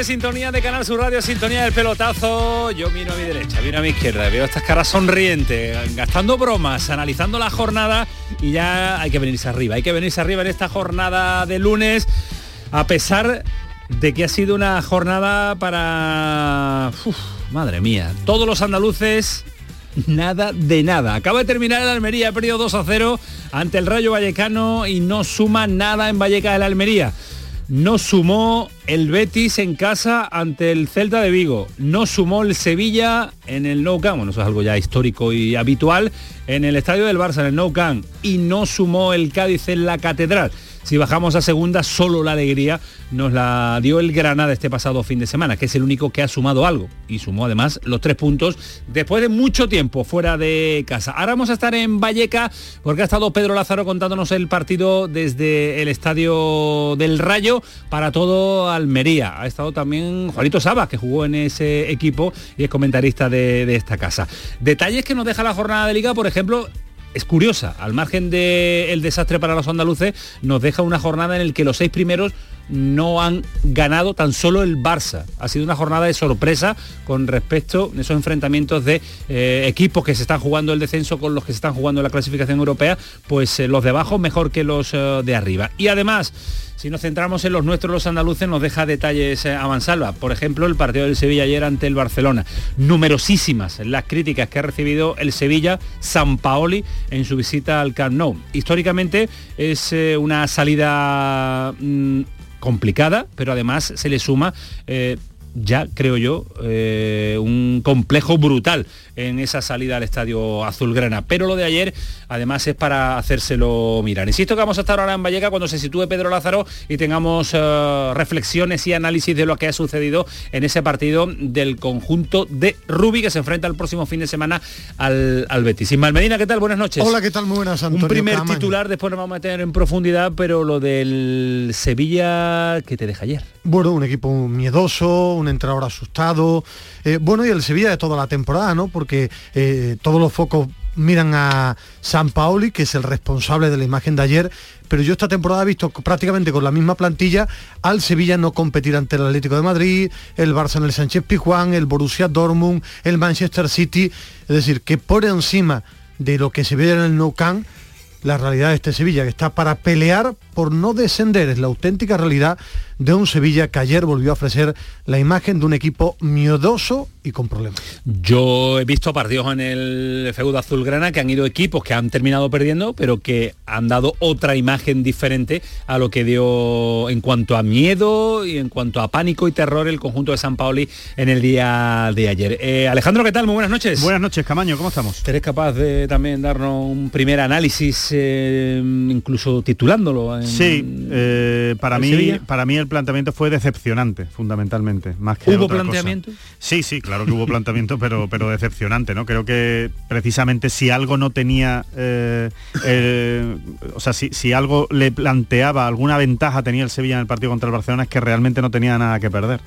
Sintonía de Canal Sur Radio, sintonía del pelotazo. Yo miro a mi derecha, miro a mi izquierda, veo estas caras sonrientes, gastando bromas, analizando la jornada y ya hay que venirse arriba, hay que venirse arriba en esta jornada de lunes, a pesar de que ha sido una jornada para... madre mía, todos los andaluces nada de nada. Acaba de terminar el Almería, perdido 2 a 0 ante el Rayo Vallecano y no suma nada en Valleca del Almería. No sumó el Betis en casa ante el Celta de Vigo. No sumó el Sevilla en el Nou Camp. Bueno, eso es algo ya histórico y habitual. En el estadio del Barça, en el Nou Camp. Y no sumó el Cádiz en la Catedral. Si bajamos a segunda, solo la alegría nos la dio el Granada este pasado fin de semana, que es el único que ha sumado algo. Y sumó además los tres puntos después de mucho tiempo fuera de casa. Ahora vamos a estar en Valleca porque ha estado Pedro Lázaro contándonos el partido desde el estadio del Rayo para todo Almería. Ha estado también Juanito Saba, que jugó en ese equipo y es comentarista de, de esta casa. Detalles que nos deja la jornada de liga, por ejemplo, es curiosa, al margen del desastre para los andaluces, nos deja una jornada en la que los seis primeros no han ganado tan solo el Barça. Ha sido una jornada de sorpresa con respecto a esos enfrentamientos de eh, equipos que se están jugando el descenso con los que se están jugando la clasificación europea, pues eh, los de abajo mejor que los eh, de arriba. Y además, si nos centramos en los nuestros, los andaluces, nos deja detalles a mansalva. Por ejemplo, el partido del Sevilla ayer ante el Barcelona. Numerosísimas las críticas que ha recibido el Sevilla, San Paoli, en su visita al Camp Nou. Históricamente es una salida mm, complicada, pero además se le suma eh, ya creo yo eh, un complejo brutal en esa salida al estadio azulgrana. Pero lo de ayer además es para hacérselo mirar. Insisto que vamos a estar ahora en Valleca cuando se sitúe Pedro Lázaro y tengamos eh, reflexiones y análisis de lo que ha sucedido en ese partido del conjunto de Rubi que se enfrenta el próximo fin de semana al, al Betis. Ismael Medina, ¿qué tal? Buenas noches. Hola, ¿qué tal? Muy buenas, Antonio Un primer titular, después nos vamos a meter en profundidad, pero lo del Sevilla que te deja ayer. Bueno, un equipo miedoso, un entrenador asustado. Eh, bueno, y el Sevilla de toda la temporada, ¿no? Porque eh, todos los focos miran a San Paoli, que es el responsable de la imagen de ayer, pero yo esta temporada he visto prácticamente con la misma plantilla al Sevilla no competir ante el Atlético de Madrid, el Barça en el Sánchez Pizjuán, el Borussia Dortmund, el Manchester City, es decir, que por encima de lo que se ve en el Nou Camp, la realidad de este Sevilla, que está para pelear por no descender, es la auténtica realidad de un Sevilla que ayer volvió a ofrecer la imagen de un equipo miedoso y con problemas. Yo he visto partidos en el feudo azulgrana que han ido equipos que han terminado perdiendo, pero que han dado otra imagen diferente a lo que dio en cuanto a miedo y en cuanto a pánico y terror el conjunto de San Paoli en el día de ayer. Eh, Alejandro, ¿qué tal? Muy buenas noches. Buenas noches, Camaño, ¿cómo estamos? ¿Eres capaz de también darnos un primer análisis, eh, incluso titulándolo? Sí, eh, para, mí, para mí el planteamiento fue decepcionante, fundamentalmente. Más que ¿Hubo planteamiento? Sí, sí, claro que hubo planteamiento, pero, pero decepcionante, ¿no? Creo que precisamente si algo no tenía, eh, eh, o sea, si, si, algo le planteaba alguna ventaja tenía el Sevilla en el partido contra el Barcelona es que realmente no tenía nada que perder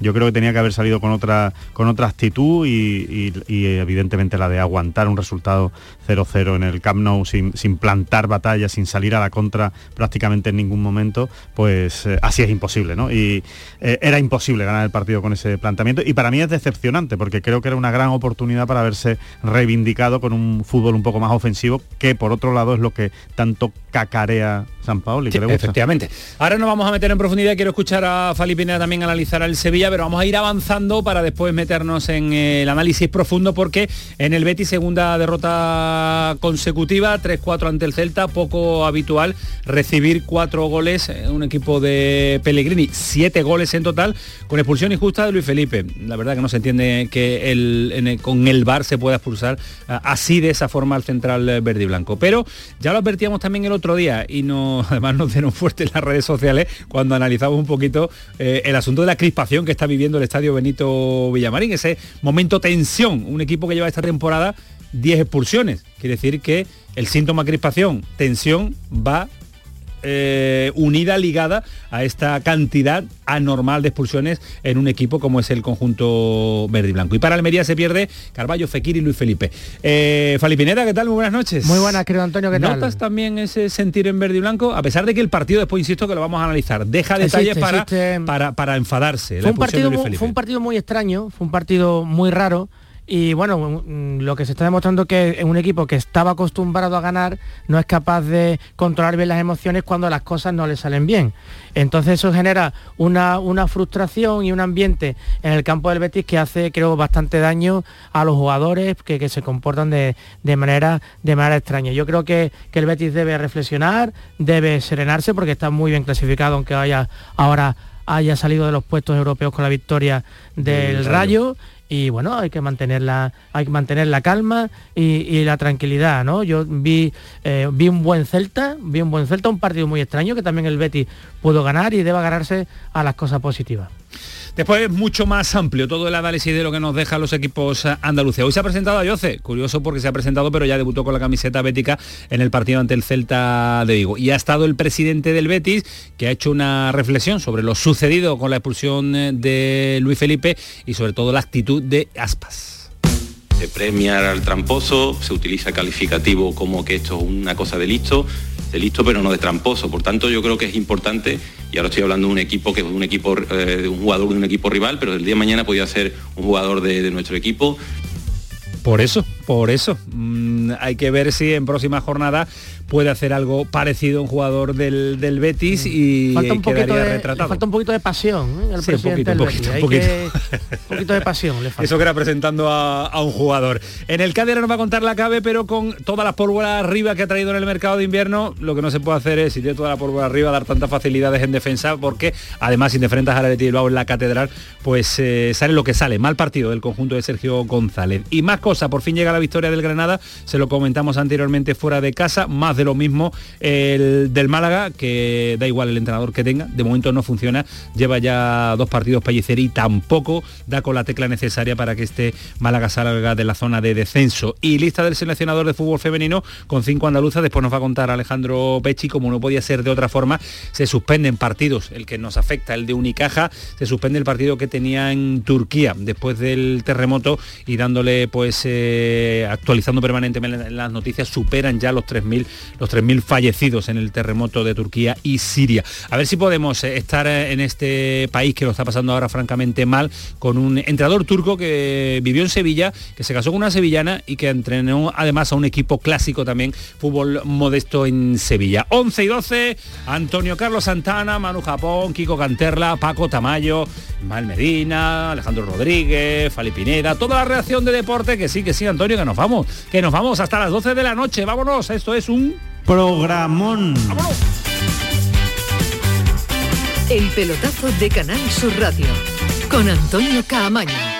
Yo creo que tenía que haber salido con otra, con otra actitud y, evidentemente la de aguantar un resultado 0-0 en el Camp Nou sin, plantar batalla, sin salir a la contra prácticamente en ningún momento, pues eh, así es imposible, ¿no? Y eh, era imposible ganar el partido con ese planteamiento y para mí es decepcionante porque creo que era una gran oportunidad para haberse reivindicado con un fútbol un poco más ofensivo que por otro lado es lo que tanto cacarea San Paolo. efectivamente. Ahora nos vamos a meter en profundidad, quiero escuchar a Fali también analizar al Sevilla, pero vamos a ir avanzando para después meternos en el análisis profundo porque en el Betis segunda derrota consecutiva, 3-4 ante el Celta, poco habitual recibir cuatro goles, en un equipo de Pellegrini, siete goles en total, con expulsión injusta de Luis Felipe. La verdad que no se entiende que el, con el VAR se pueda expulsar así de esa forma al central verde y blanco. Pero ya lo advertíamos también el otro día y no, además nos dieron fuerte en las redes sociales cuando analizamos un poquito eh, el asunto de la crispación que está viviendo el estadio Benito Villamarín, ese momento tensión, un equipo que lleva esta temporada 10 expulsiones. Quiere decir que el síntoma crispación, tensión, va eh, unida, ligada a esta cantidad anormal de expulsiones en un equipo como es el conjunto verde y blanco. Y para Almería se pierde Carballo, Fekir y Luis Felipe. Eh, Falipineta, ¿qué tal? Muy buenas noches. Muy buenas, querido Antonio, ¿qué tal? ¿Notas también ese sentir en verde y blanco? A pesar de que el partido, después insisto que lo vamos a analizar, deja detalles para, para, para, enfadarse. Fue un, partido, fue un partido muy extraño, fue un partido muy raro y bueno, lo que se está demostrando que es un equipo que estaba acostumbrado a ganar no es capaz de controlar bien las emociones cuando las cosas no le salen bien. Entonces eso genera una, frustración y un ambiente en el campo del Betis que hace, creo, bastante daño a los jugadores que, se comportan de, manera, de manera extraña. Yo creo que, el Betis debe reflexionar, debe serenarse porque está muy bien clasificado, aunque haya ahora haya salido de los puestos europeos con la victoria del Rayo y bueno, hay que mantener la, hay que mantener la calma y, la tranquilidad, ¿no? Yo vi, eh, vi un buen Celta, vi un buen Celta, un partido muy extraño que también el Betis pudo ganar y debe agarrarse a las cosas positivas. Después es mucho más amplio todo el análisis de lo que nos dejan los equipos andaluces. Hoy se ha presentado a Yoce, curioso porque se ha presentado, pero ya debutó con la camiseta bética en el partido ante el Celta de Vigo. Y ha estado el presidente del Betis, que ha hecho una reflexión sobre lo sucedido con la expulsión de Luis Felipe y sobre todo la actitud de Aspas. Se premia al tramposo, se utiliza calificativo como que esto es una cosa de listo de listo pero no de tramposo. Por tanto, yo creo que es importante, y ahora estoy hablando de un equipo que es un equipo, eh, de un jugador de un equipo rival, pero el día de mañana podría ser un jugador de nuestro equipo. Por eso, por eso. Mm, hay que ver si en próxima jornada puede hacer algo parecido a un jugador del, Betis y falta un poquito de, retratado. falta un poquito de pasión ¿eh? el presidente del Betis. un poquito. de pasión le falta. Eso que era presentando a, un jugador. En el Cádiz nos va a contar la cabe, pero con todas las pólvora arriba que ha traído en el mercado de invierno, lo que no se puede hacer es, si tiene toda la pólvora arriba, dar tantas facilidades en defensa, porque además si te enfrentas a la de Bilbao en la catedral, pues eh, sale lo que sale. Mal partido del conjunto de Sergio González. Y más cosa, por fin llega la victoria del Granada, se lo comentamos anteriormente fuera de casa, más de lo mismo el del Málaga, que da igual el entrenador que tenga, de momento no funciona, lleva ya dos partidos Pellicer y tampoco da con la tecla necesaria para que este Málaga salga de la zona de descenso. Y lista del seleccionador de fútbol femenino con cinco andaluzas, después nos va a contar Alejandro Pechi, como no podía ser de otra forma, se suspenden partidos, el que nos afecta, el de Unicaja, se suspende el partido que tenía en Turquía después del terremoto y dándole pues eh, actualizando permanentemente las noticias, superan ya los 3.000 los 3.000 fallecidos en el terremoto de Turquía y Siria. A ver si podemos eh, estar eh, en este país que lo está pasando ahora francamente mal, con un entrenador turco que vivió en Sevilla, que se casó con una sevillana y que entrenó además a un equipo clásico también, fútbol modesto en Sevilla. 11 y 12, Antonio Carlos Santana, Manu Japón, Kiko Canterla, Paco Tamayo, Mal Medina, Alejandro Rodríguez, Fali Pineda, toda la reacción de deporte, que sí, que sí, Antonio, que nos vamos, que nos vamos hasta las 12 de la noche. Vámonos, esto es un programón. ¡Vámonos! El pelotazo de Canal Sur Radio con Antonio Caamaño.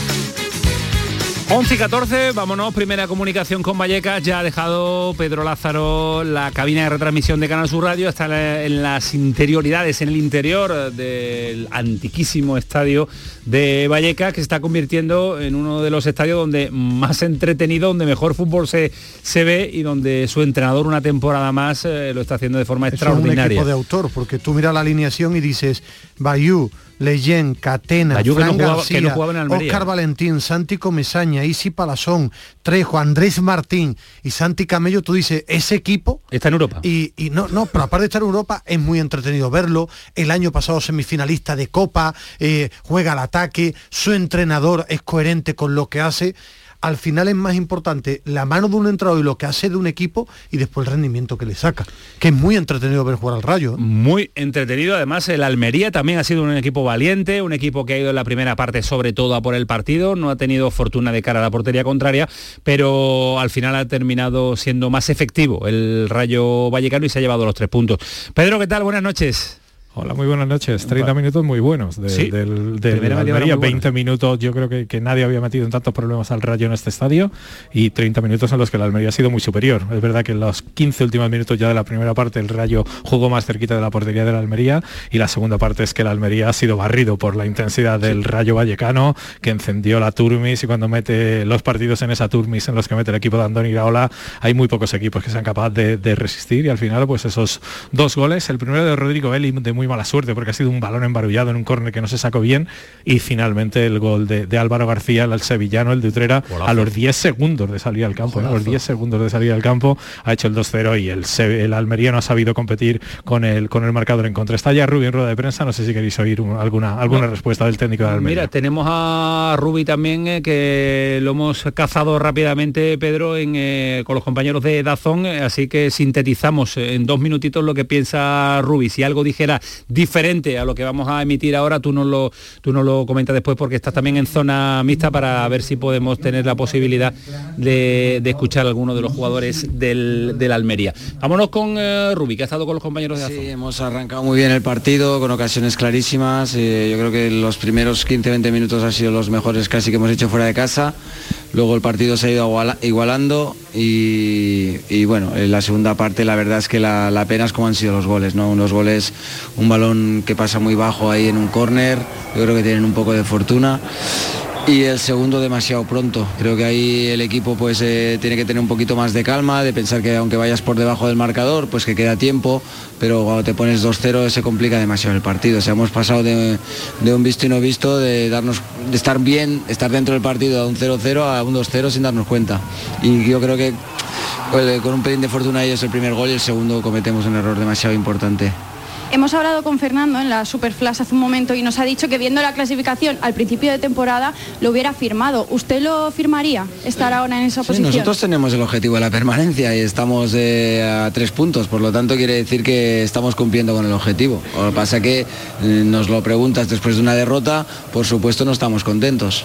11 y 14, vámonos, primera comunicación con Vallecas, ya ha dejado Pedro Lázaro la cabina de retransmisión de Canal Sur Radio, está en las interioridades, en el interior del antiquísimo estadio de Vallecas, que se está convirtiendo en uno de los estadios donde más entretenido, donde mejor fútbol se, se ve y donde su entrenador una temporada más eh, lo está haciendo de forma extraordinaria. Es un equipo de autor, porque tú miras la alineación y dices, Bayou, Leyen, Catena, Fran no García, no. Oscar Valentín, Santi Comesaña, Isi Palazón, Trejo, Andrés Martín y Santi Camello, tú dices, ese equipo... Está en Europa. Y, y no, no, pero aparte de estar en Europa, es muy entretenido verlo. El año pasado semifinalista de Copa, eh, juega al ataque, su entrenador es coherente con lo que hace al final es más importante la mano de un entrenador y lo que hace de un equipo y después el rendimiento que le saca. Que es muy entretenido ver jugar al Rayo. ¿eh? Muy entretenido. Además, el Almería también ha sido un equipo valiente, un equipo que ha ido en la primera parte sobre todo a por el partido. No ha tenido fortuna de cara a la portería contraria, pero al final ha terminado siendo más efectivo el Rayo Vallecano y se ha llevado los tres puntos. Pedro, ¿qué tal? Buenas noches. Hola, muy buenas noches. 30 minutos muy buenos de, Sí. del, del Almería. muy 20 minutos, yo creo que, que nadie había metido en tantos problemas al Rayo en este estadio y 30 minutos en los que el Almería ha sido muy superior. Es verdad que en los 15 últimos minutos ya de la primera parte el Rayo jugó más cerquita de la portería del Almería y la segunda parte es que el Almería ha sido barrido por la intensidad del Rayo Vallecano que encendió la Turmis y cuando mete los partidos en esa Turmis en los que mete el equipo de Andoni Iraola hay muy pocos equipos que sean capaces de, de resistir y al final pues esos dos goles, el primero de Rodrigo Belli de muy mala suerte porque ha sido un balón embarullado en un córner que no se sacó bien y finalmente el gol de, de Álvaro García, el sevillano, el de Utrera, a los 10 segundos de salir al campo, ¿no? a los 10 segundos de salir al campo ha hecho el 2-0 y el, el Almería no ha sabido competir con el, con el marcador en contra. Está ya Rubio en rueda de prensa, no sé si queréis oír un- alguna, alguna respuesta del técnico de Almería. Mira, tenemos a Rubi también, eh, que lo hemos cazado rápidamente, Pedro, en, eh, con los compañeros de Dazón, eh, así que sintetizamos en dos minutitos lo que piensa Rubi. Si algo dijera diferente a lo que vamos a emitir ahora, tú nos lo, tú nos lo comentas después porque estás también en zona mixta para ver si podemos tener la posibilidad de, de escuchar a alguno de los jugadores del, del Almería. Vámonos con eh, Rubi, que ha estado con los compañeros de Dazón. Sí, hemos arrancado muy bien el partido, con ocasiones clarísimas. eh, yo creo que los primeros 15-20 minutos han sido los mejores casi que hemos hecho fuera de casa. Luego el partido se ha ido iguala- igualando y, y bueno, en la segunda parte la verdad es que la, la pena es como han sido los goles, ¿no? Unos goles, un balón que pasa muy bajo ahí en un córner, yo creo que tienen un poco de fortuna. Y el segundo demasiado pronto. Creo que ahí el equipo pues eh, tiene que tener un poquito más de calma, de pensar que aunque vayas por debajo del marcador, pues que queda tiempo, pero cuando te pones 2-0 se complica demasiado el partido. O sea, hemos pasado de, de un visto y no visto, de darnos, de estar bien, estar dentro del partido a un 0-0 a un 2-0 sin darnos cuenta. Y yo creo que pues, con un pelín de fortuna es el primer gol y el segundo cometemos un error demasiado importante. Hemos hablado con Fernando en la Superflash hace un momento y nos ha dicho que viendo la clasificación al principio de temporada lo hubiera firmado. ¿Usted lo firmaría estar ahora en esa Sí, posición? nosotros tenemos el objetivo de la permanencia y estamos eh, a tres puntos, por lo tanto quiere decir que estamos cumpliendo con el objetivo. Lo que pasa que eh, nos lo preguntas después de una derrota, por supuesto no estamos contentos.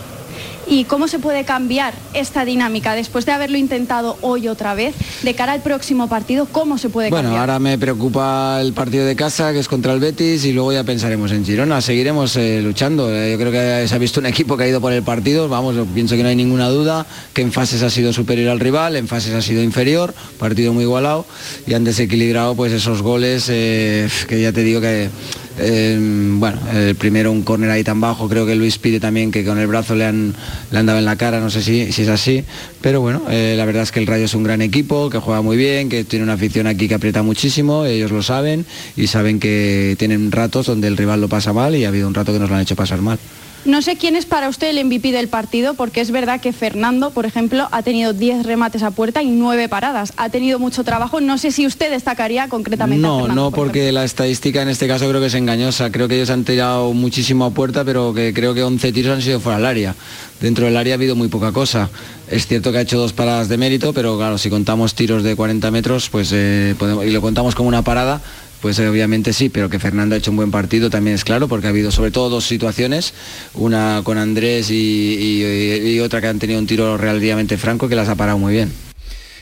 ¿Y cómo se puede cambiar esta dinámica después de haberlo intentado hoy otra vez? De cara al próximo partido, ¿cómo se puede Bueno, cambiar? ahora me preocupa el partido de casa, que es contra el Betis, y luego ya pensaremos en Girona. Seguiremos eh, luchando. Eh, yo creo que se ha visto un equipo que ha ido por el partido. Vamos, pienso que no hay ninguna duda que en fases ha sido superior al rival, en fases ha sido inferior, partido muy igualado y han desequilibrado pues esos goles eh, que ya te digo que Eh, bueno, el primero un córner ahí tan bajo, creo que Luis pide también que con el brazo le han, le han dado en la cara, no sé si, si es así, pero bueno, eh, la verdad es que el Rayo es un gran equipo, que juega muy bien, que tiene una afición aquí que aprieta muchísimo, ellos lo saben y saben que tienen ratos donde el rival lo pasa mal y ha habido un rato que nos lo han hecho pasar mal. No sé quién es para usted el MVP del partido, porque es verdad que Fernando, por ejemplo, ha tenido 10 remates a puerta y 9 paradas. Ha tenido mucho trabajo. No sé si usted destacaría concretamente a No, Fernando, no, por porque la estadística en este caso creo que es engañosa. Creo que ellos han tirado muchísimo a puerta, pero que creo que 11 tiros han sido fuera del área. Dentro del área ha habido muy poca cosa. Es cierto que ha hecho dos paradas de mérito, pero claro, si contamos tiros de 40 metros, pues eh, podemos- y lo contamos como una parada, pues eh, obviamente sí, pero que Fernando ha hecho un buen partido también es claro, porque ha habido sobre todo dos situaciones, una con Andrés y, otra que han tenido un tiro relativamente franco que las ha parado muy bien.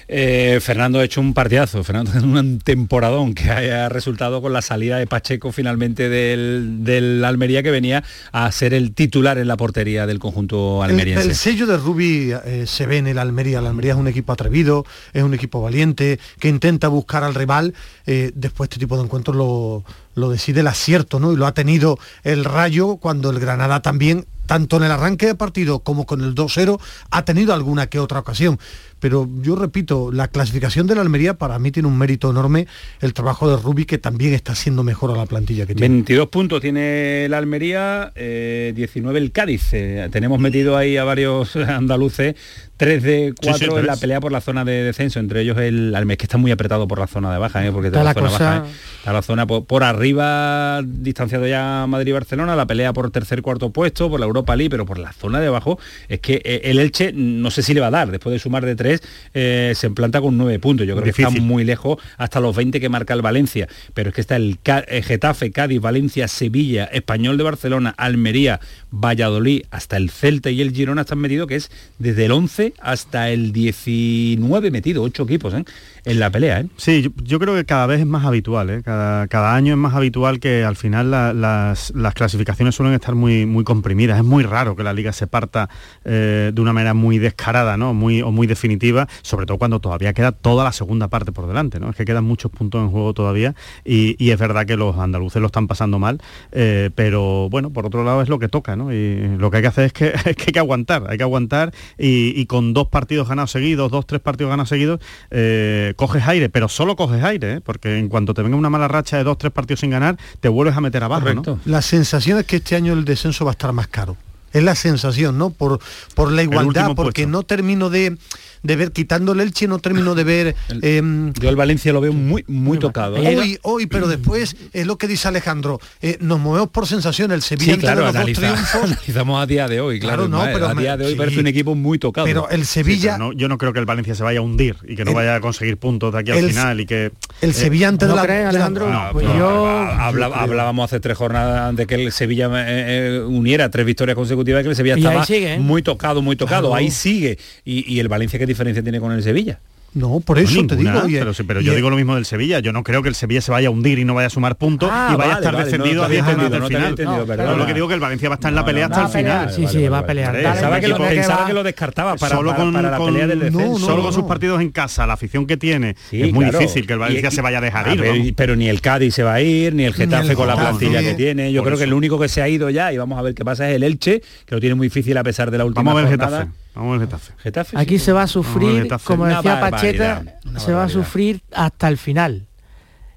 Eh, Fernando ha hecho un partidazo, Fernando es un temporadón que haya resultado con la salida de Pacheco finalmente del, del Almería que venía a ser el titular en la portería del conjunto almeriense. el sello de Rubi eh, se ve en el Almería. El Almería es un equipo atrevido, es un equipo valiente, que intenta buscar al rival. Eh, después este tipo de encuentros lo, lo decide el acierto, ¿no? Y lo ha tenido el Rayo cuando el Granada también, tanto en el arranque de partido como con el 2-0, ha tenido alguna que otra ocasión. Pero yo repito, la clasificación de la Almería para mí tiene un mérito enorme el trabajo de Rubi que también está haciendo mejor a la plantilla que tiene. 22 puntos tiene el Almería, eh, 19 el Cádiz. Eh, tenemos metido ahí a varios andaluces, 3 de 4 sí, en la pelea por la zona de descenso, entre ellos el Almería, que está muy apretado por la zona de baja, eh, porque está, Está la, la zona cosa- baja, eh. Está la zona por, por arriba, distanciado ya Madrid y Barcelona, la pelea por tercer cuarto puesto, por la Europa League, pero por la zona de abajo, es que eh, el Elche no sé si le va a dar, después de sumar de 3, se implanta con 9 puntos. Yo creo que está muy lejos hasta los 20 que marca el Valencia, pero es que está el, eh, Getafe, Cádiz, Valencia, Sevilla, Español de Barcelona, Almería, Valladolid, hasta el Celta y el Girona están metidos, que es desde el 11 hasta el 19 metido, 8 equipos ¿eh? En la pelea. ¿eh? Sí, yo, creo que cada vez es más habitual, ¿eh? cada, año es más habitual que al final la- las, las clasificaciones suelen estar muy, muy comprimidas. Es muy raro que la liga se parta eh, de una manera muy descarada ¿no? muy, o muy definitiva, sobre todo cuando todavía queda toda la segunda parte por delante. ¿no? Es que quedan muchos puntos en juego todavía y, es verdad que los andaluces lo están pasando mal, eh, pero bueno, por otro lado es lo que toca. ¿no? Y lo que hay que hacer es que, hay que aguantar, hay que aguantar y, y con dos partidos ganados seguidos, dos, tres partidos ganados seguidos, eh, coges aire, pero solo coges aire, ¿eh? porque en cuanto te venga una mala racha de dos, tres partidos sin ganar, te vuelves a meter abajo. ¿no? La sensación es que este año el descenso va a estar más caro. Es la sensación, ¿no? Por, por la igualdad, porque puesto. no termino de, de ver, quitando el Elche, no termino de ver... em, Yo el Valencia lo veo muy, muy tocado. ¿eh? Hoy, hoy, pero después es lo que dice Alejandro. eh, nos movemos por sensación. El Sevilla Sí, entre claro, los dos analiza- triunfos. analizamos a día de hoy, claro. Claro, no, pero a día de hoy sí. parece un equipo muy tocado. Pero el Sevilla, No, yo no creo que el Valencia se vaya a hundir y que no El- vaya a conseguir puntos de aquí al el- final y que... el eh, Sevilla antes ¿no de la, crees, Alejandro? No, Pues pero yo- habla- hablábamos hace tres jornadas de que el Sevilla eh, eh, uniera tres victorias consecutivas que el Sevilla estaba sigue, ¿eh? muy tocado, muy tocado. Claro. Ahí sigue. Y, y el Valencia qué diferencia tiene con el Sevilla? No, por no, eso te ninguna, digo. y- pero, sí, pero y- yo digo lo mismo del Sevilla. Yo no creo que el Sevilla se vaya a hundir y no vaya a sumar puntos Ah, y vaya vale, a estar vale, descendido no a te 10 había jornadas del no final. No, lo que digo es que el Valencia va a estar en la No, pelea no, hasta el final. sí, sí, va a pelear. Pensaba, que que que lo descartaba para, solo con, para la con- pelea del. No, no, solo con sus no. partidos en casa, la afición que tiene, Sí, es muy claro. difícil que el Valencia se vaya a dejar ir. ver, pero ni el Cádiz se va a ir, ni el Getafe con la plantilla que tiene. Yo creo que el único que se ha ido ya, y vamos a ver qué pasa, es el Elche, que lo tiene muy difícil a pesar de la última Vamos a ver el jornada. Getafe. Vamos a ver el Getafe. Getafe, Aquí sí. se va a sufrir, como decía Pacheta, se va a sufrir hasta el final.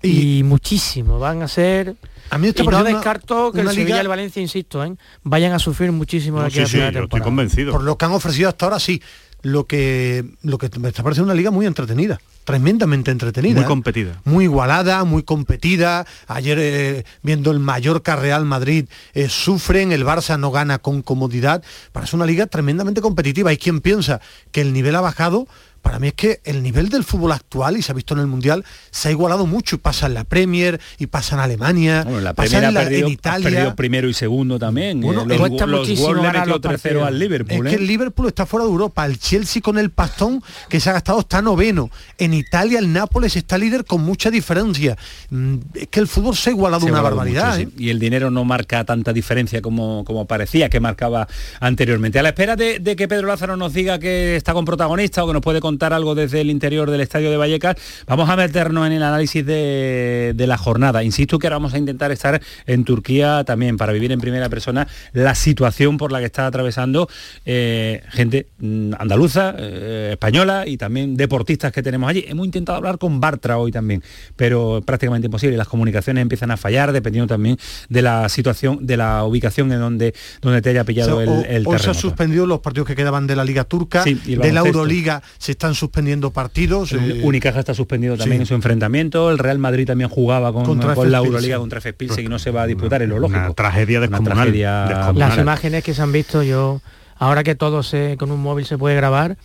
Y- Y, muchísimo, van a ser... A mí Y no descarto que el Sevilla liga- y el Valencia, insisto, ¿eh? vayan a sufrir muchísimo de No, aquí sí, a sí, final de yo estoy temporada. convencido. por lo que han ofrecido hasta ahora, sí. Lo que, lo que me está pareciendo una liga muy entretenida, tremendamente entretenida. Muy ¿eh? competida. Muy igualada, muy competida. Ayer eh, viendo el Mallorca Real Madrid eh, sufren, el Barça no gana con comodidad. Parece una liga tremendamente competitiva. Hay quien piensa que el nivel ha bajado. Para mí es que el nivel del fútbol actual, y se ha visto en el Mundial, se ha igualado mucho. Y pasa en la Premier, y pasa en Alemania, Bueno, la pasa en, la- perdido, en ha Italia. perdido primero y segundo también. Bueno, eh, los, cuesta los muchísimo le metió los 3-0 partidos. al Liverpool. Es que ¿eh? el Liverpool está fuera de Europa, el Chelsea con el pastón que se ha gastado está noveno. En Italia el Nápoles está líder con mucha diferencia. Mm, Es que el fútbol se ha igualado Se una barbaridad. mucho, ¿eh? sí. Y el dinero no marca tanta diferencia como, como parecía que marcaba anteriormente. A la espera de, de que Pedro Lázaro nos diga que está con protagonista o que nos puede contar algo desde el interior del estadio de Vallecas, vamos a meternos en el análisis de, de la jornada. Insisto que ahora vamos a intentar estar en Turquía también para vivir en primera persona la situación por la que está atravesando eh, gente mm, andaluza, eh, española y también deportistas que tenemos allí. Hemos intentado hablar con Bartra hoy también, pero prácticamente imposible. Las comunicaciones empiezan a fallar dependiendo también de la situación, de la ubicación en donde, donde te haya pillado O sea, o- el, el hoy se han suspendido los partidos que quedaban de la Liga Turca, Sí, de la. Euroliga se están suspendiendo partidos. Eh, Unicaja está suspendido también sí. en su enfrentamiento. El Real Madrid también jugaba con, Contra con la Euroliga contra FS Pilsen y no se va a disputar, es lo lógico. Una tragedia Una descomunal. tragedia descomunal. Las imágenes que se han visto, yo, ahora que todo se, con un móvil se puede grabar,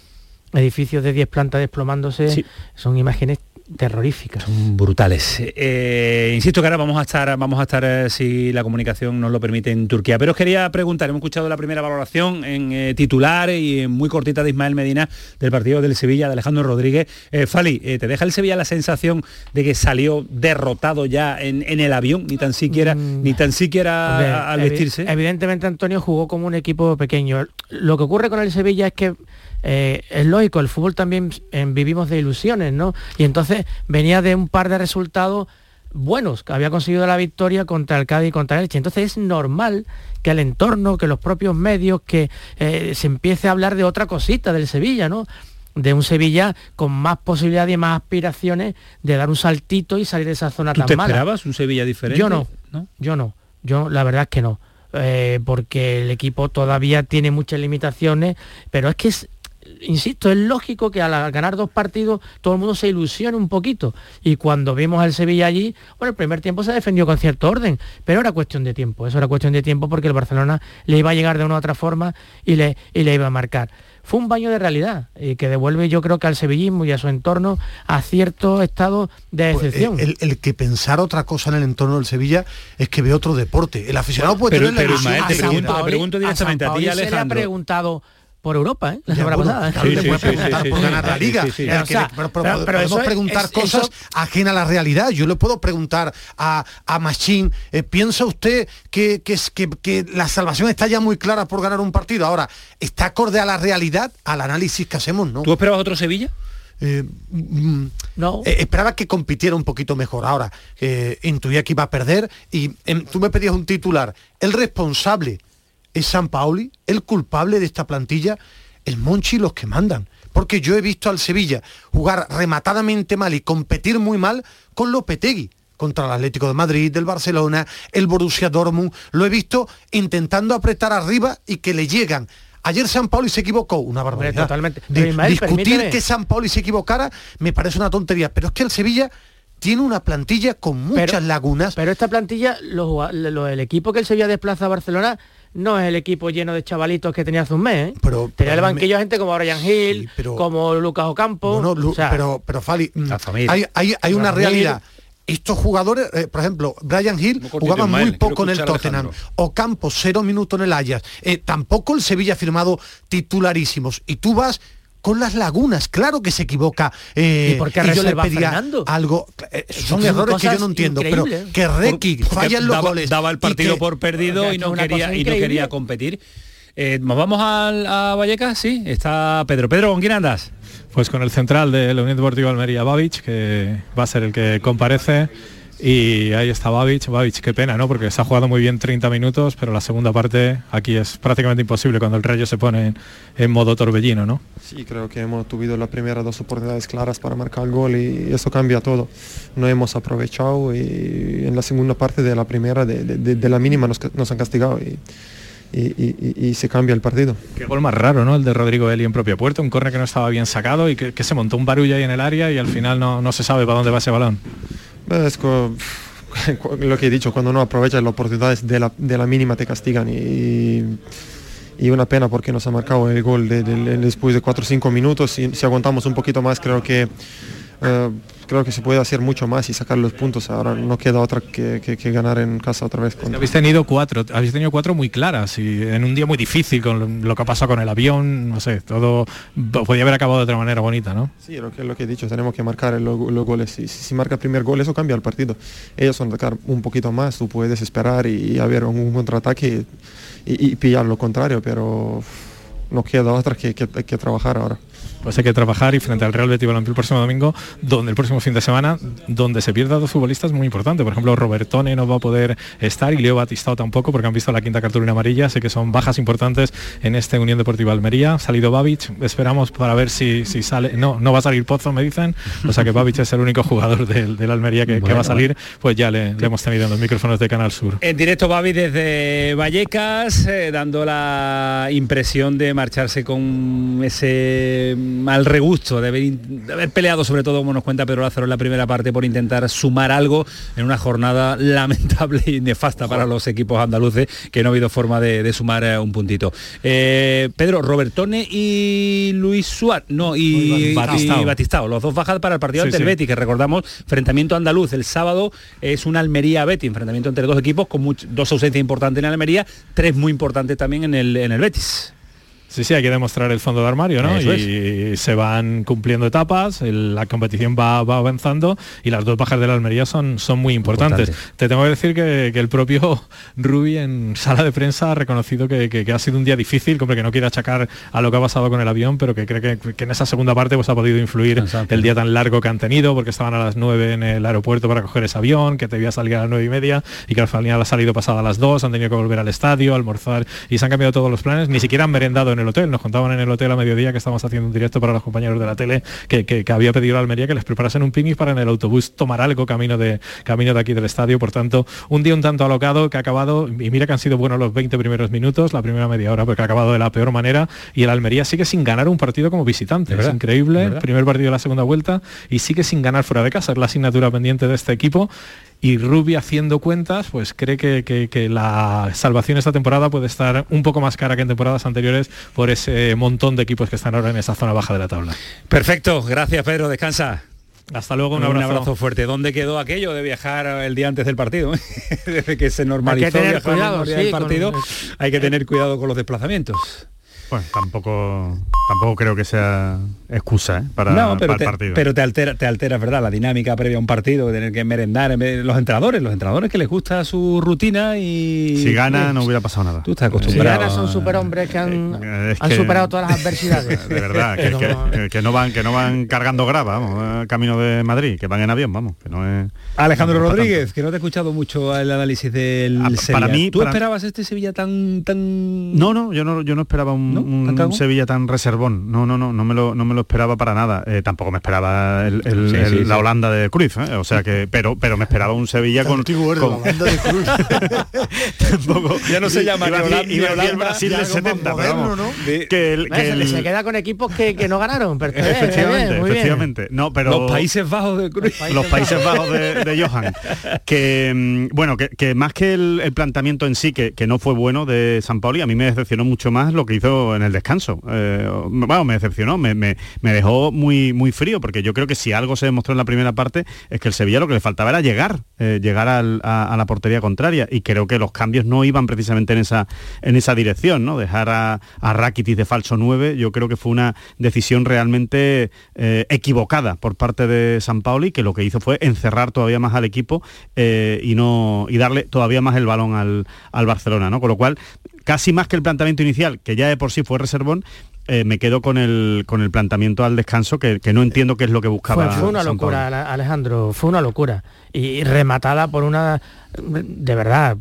edificios de 10 plantas desplomándose, son imágenes terroríficas. brutales. Eh, insisto que ahora vamos a estar, vamos a estar eh, si la comunicación nos lo permite en Turquía. Pero os quería preguntar, hemos escuchado la primera valoración en eh, titular y en muy cortita de Ismael Medina del partido del Sevilla de Alejandro Rodríguez. Eh, Fali, eh, ¿te deja el Sevilla la sensación de que salió derrotado ya en, en el avión, ni tan siquiera, ni tan siquiera Hombre, al evi- vestirse? Evidentemente Antonio jugó como un equipo pequeño. Lo que ocurre con el Sevilla es que eh, es lógico, el fútbol también eh, vivimos de ilusiones, ¿no? Y entonces venía de un par de resultados buenos, que había conseguido la victoria contra el Cádiz y contra el Elche. Entonces es normal que el entorno, que los propios medios, que eh, se empiece a hablar de otra cosita del Sevilla, ¿no? de un Sevilla con más posibilidades y más aspiraciones de dar un saltito y salir de esa zona ¿Tú tan te mala. esperabas un Sevilla diferente? Yo no, ¿no? yo no, yo la verdad es que no, eh, porque el equipo todavía tiene muchas limitaciones, pero es que es, insisto, es lógico que al ganar dos partidos todo el mundo se ilusione un poquito. Y cuando vimos al Sevilla allí, bueno, el primer tiempo se defendió con cierto orden, pero era cuestión de tiempo, eso era cuestión de tiempo porque el Barcelona le iba a llegar de una u otra forma y le, y le iba a marcar. Fue un baño de realidad y que devuelve yo creo que al sevillismo y a su entorno a cierto estado de pues, excepción. el, el que pensar otra cosa en el entorno del Sevilla es que ve otro deporte. El aficionado puede Pero- tener la pero, ilusión Ismael, te que pregunto- quiera. te pregunto directamente a ti, Sampaoli se le ha Alejandro. preguntado por Europa, ¿eh? La semana preguntar por ganar la liga. Sí, sí. El O que sea, le- pero, pero pero- pero podemos eso- preguntar es- cosas eso- ajenas a la realidad. Yo le puedo preguntar a, a Machín, eh, ¿piensa usted que, que, es- que- que la salvación está ya muy clara por ganar un partido? Ahora, ¿está acorde a la realidad, al análisis que hacemos? ¿no? ¿Tú esperabas otro Sevilla? Eh, mm, no. eh, esperaba que compitiera un poquito mejor. Ahora, eh, intuía que iba a perder y em, tú me pedías un titular. El responsable es San Paoli, el culpable de esta plantilla, el Monchi y los que mandan. Porque yo he visto al Sevilla jugar rematadamente mal y competir muy mal con Lopetegui contra el Atlético de Madrid, del Barcelona, el Borussia Dortmund. Lo he visto intentando apretar arriba y que le llegan. Ayer San Paoli se equivocó, una barbaridad. totalmente. Di- Pero, Ismael, discutir permíteme. que San Paoli se equivocara me parece una tontería, pero es que el Sevilla tiene una plantilla con muchas lagunas. Pero esta plantilla, lo- el equipo que el Sevilla desplaza a Barcelona no es el equipo lleno de chavalitos que tenía hace un mes. ¿eh? Pero, tenía el pero me- banquillo gente como Brian Hill, como Lucas Ocampo. Bueno, Lu- o sea, pero, pero Fali, mm, hay, hay, hay una realidad. Estos jugadores, eh, por ejemplo, Brian Hill jugaba muy poco en el Tottenham. Ocampo, cero minutos en el Ajax. Eh, tampoco el Sevilla ha firmado titularísimos. Y tú vas con las lagunas, claro que se equivoca. eh, ¿Y por qué yo le a pedía Fernando? algo. eh, son son errores que yo no entiendo, pero que Requi falla en los daba, goles. daba el partido que- por perdido y no quería y no quería competir. Eh, ¿Nos vamos al- a Vallecas? Sí, está Pedro. Pedro, ¿con quién andas? Pues con el central de la Unión Deportiva Almería, Babic, que va a ser el que comparece. Y ahí está Babic. Babic, qué pena, ¿no? Porque se ha jugado muy bien 30 minutos, pero la segunda parte aquí es prácticamente imposible cuando el Rayo se pone en, en modo torbellino, ¿no? Sí, creo que hemos tenido las primeras dos oportunidades claras para marcar el gol y eso cambia todo. No hemos aprovechado y en la segunda parte de la primera, de, de- de- de la mínima, nos, nos han castigado y, y- y- y- y se cambia el partido. Qué gol más raro, ¿no? El de Rodrigo Eli en propia puerta, un córner que no estaba bien sacado y que, que se montó un barullo ahí en el área y al final no, no se sabe para dónde va ese balón. Es co- lo que he dicho, cuando no aprovechas las oportunidades de la, de la mínima te castigan y, y una pena porque nos ha marcado el gol de- de- después de 4 o 5 minutos y si aguantamos un poquito más creo que eh, creo que se puede hacer mucho más y sacar los puntos. Ahora no queda otra que, que- que ganar en casa otra vez. contra- Habéis tenido cuatro, habéis tenido cuatro muy claras y en un día muy difícil con lo, que ha pasado con el avión, no sé, todo podía haber acabado de otra manera bonita, ¿no? Sí, lo que, lo que he dicho, tenemos que marcar los, los goles. Si, si marca el primer gol, eso cambia el partido. Ellos a atacar un poquito más, tú puedes esperar y, haber un contraataque y, y pillar lo contrario, pero no queda otra que, que trabajar ahora. Pues hay que trabajar y frente al Real Betis Balompié el próximo domingo, donde el próximo fin de semana, donde se pierda dos futbolistas muy importantes. Por ejemplo, Robertone no va a poder estar y Leo Batistao tampoco, porque han visto la quinta cartulina amarilla, sé que son bajas importantes en este Unión Deportiva Almería. Ha salido Babic, esperamos para ver si, si sale. No, no va a salir Pozo, me dicen. O sea que Babic es el único jugador del, del Almería que, va a salir, pues ya le, le hemos tenido en los micrófonos de Canal Sur. En directo Babi desde Vallecas, eh, dando la impresión de marcharse con ese mal regusto, de haber, in- de haber peleado sobre todo, como nos cuenta Pedro Lázaro en la primera parte, por intentar sumar algo en una jornada lamentable y nefasta para los equipos andaluces, que no ha habido forma de, de sumar eh, un puntito. Eh, Pedro, Robertone y Luis Suárez, no, y, Batistao. y Batistao, los dos bajas para el partido Sí, ante el sí. Betis, que recordamos, enfrentamiento andaluz el sábado es un Almería-Betis, enfrentamiento entre dos equipos con much- dos ausencias importantes en Almería, tres muy importantes también en el, en el Betis. Sí, sí, hay que demostrar el fondo de armario, ¿no? Eso y se van cumpliendo etapas, el- la competición va, va avanzando y las dos bajas de la Almería son, son muy importantes. Importante. Te tengo que decir que, que el propio Rubi en sala de prensa ha reconocido que, que- que ha sido un día difícil, como que no quiere achacar a lo que ha pasado con el avión, pero que cree que, que en esa segunda parte pues, ha podido influir el día tan largo que han tenido, porque estaban a las 9 en el aeropuerto para coger ese avión, que debía salir a las 9 y media y que al final ha salido pasada a las 2, han tenido que volver al estadio, almorzar y se han cambiado todos los planes, ni siquiera han merendado en el hotel, nos contaban en el hotel a mediodía que estamos haciendo un directo para los compañeros de la tele que, que- que había pedido a Almería que les preparasen un picnic para en el autobús tomar algo camino de camino de aquí del estadio, por tanto, un día un tanto alocado que ha acabado, y mira que han sido buenos los 20 primeros minutos, la primera media hora, porque ha acabado de la peor manera y el Almería sigue sin ganar un partido como visitante, Es increíble, primer partido de la segunda vuelta y sigue sin ganar fuera de casa, es la asignatura pendiente de este equipo. Y Rubi haciendo cuentas, pues cree que, que- que la salvación esta temporada puede estar un poco más cara que en temporadas anteriores por ese montón de equipos que están ahora en esa zona baja de la tabla. Perfecto, gracias Pedro, descansa. Hasta luego, un abrazo. fuerte. ¿Dónde quedó aquello de viajar el día antes del partido? Desde que se normalizó Hay que tener viajar cuidado, el día sí, del con- partido, hay que tener cuidado con los desplazamientos. Bueno, tampoco tampoco creo que sea excusa ¿eh? para, no, pero para te, el partido. pero te altera, te altera, ¿verdad? La dinámica previa a un partido, tener que merendar, en vez- los entrenadores, los entrenadores que les gusta su rutina y... si gana Eh, no hubiera pasado nada. Tú estás Si acostumbrado. ganas son superhombres que han, Eh, han que- superado todas las adversidades. De verdad, que, que- que- que no van que no van cargando grava, vamos, eh, camino de Madrid, que van en avión, vamos, que no es Alejandro no es para Rodríguez, que no te he escuchado mucho el análisis del Ah, Sevilla. para mí- ¿Tú para- esperabas este Sevilla tan tan No, no, yo no, yo no esperaba un, un. Sevilla tan reservón. No, no, no, no me lo, no me lo esperaba para nada. Eh, tampoco me esperaba el- el- Sí, el- sí, la sí. Holanda de Cruz, ¿eh? o sea que, pero, pero me esperaba un Sevilla con, con- tampoco- Ya no se llama iba a ni decir- Holanda- iba a el Holanda, Brasil del algo más 70, pero moderno, vamos, ¿no? que el- que se, el- se queda con equipos que, que no ganaron. pero bien, efectivamente, bien, efectivamente. No, pero Los Países Bajos de Cruz. los Países Bajos de, de Johan. Que mm, bueno, que, que más que el, el planteamiento en sí, que, que no fue bueno de San Pauli, a mí me decepcionó mucho más lo que hizo en el descanso. Eh, bueno, me decepcionó, me, dejó muy, muy frío, porque yo creo que si algo se demostró en la primera parte es que el Sevilla lo que le faltaba era llegar, eh, llegar a, la portería contraria. Y creo que los cambios no iban precisamente en esa, en esa dirección, ¿no? Dejar a, a Rakitic de falso 9, yo creo que fue una decisión realmente eh, equivocada por parte de San Pauli, que lo que hizo fue encerrar todavía más al equipo eh, y no y darle todavía más el balón al, al Barcelona, ¿no? Con lo cual, casi más que el planteamiento inicial, que ya de por sí fue reservón, eh, me quedo con el con el planteamiento al descanso, que, que no entiendo qué es lo que buscaba. Fue, fue una locura, Ale- Alejandro, fue una locura. Y rematada por una... De verdad.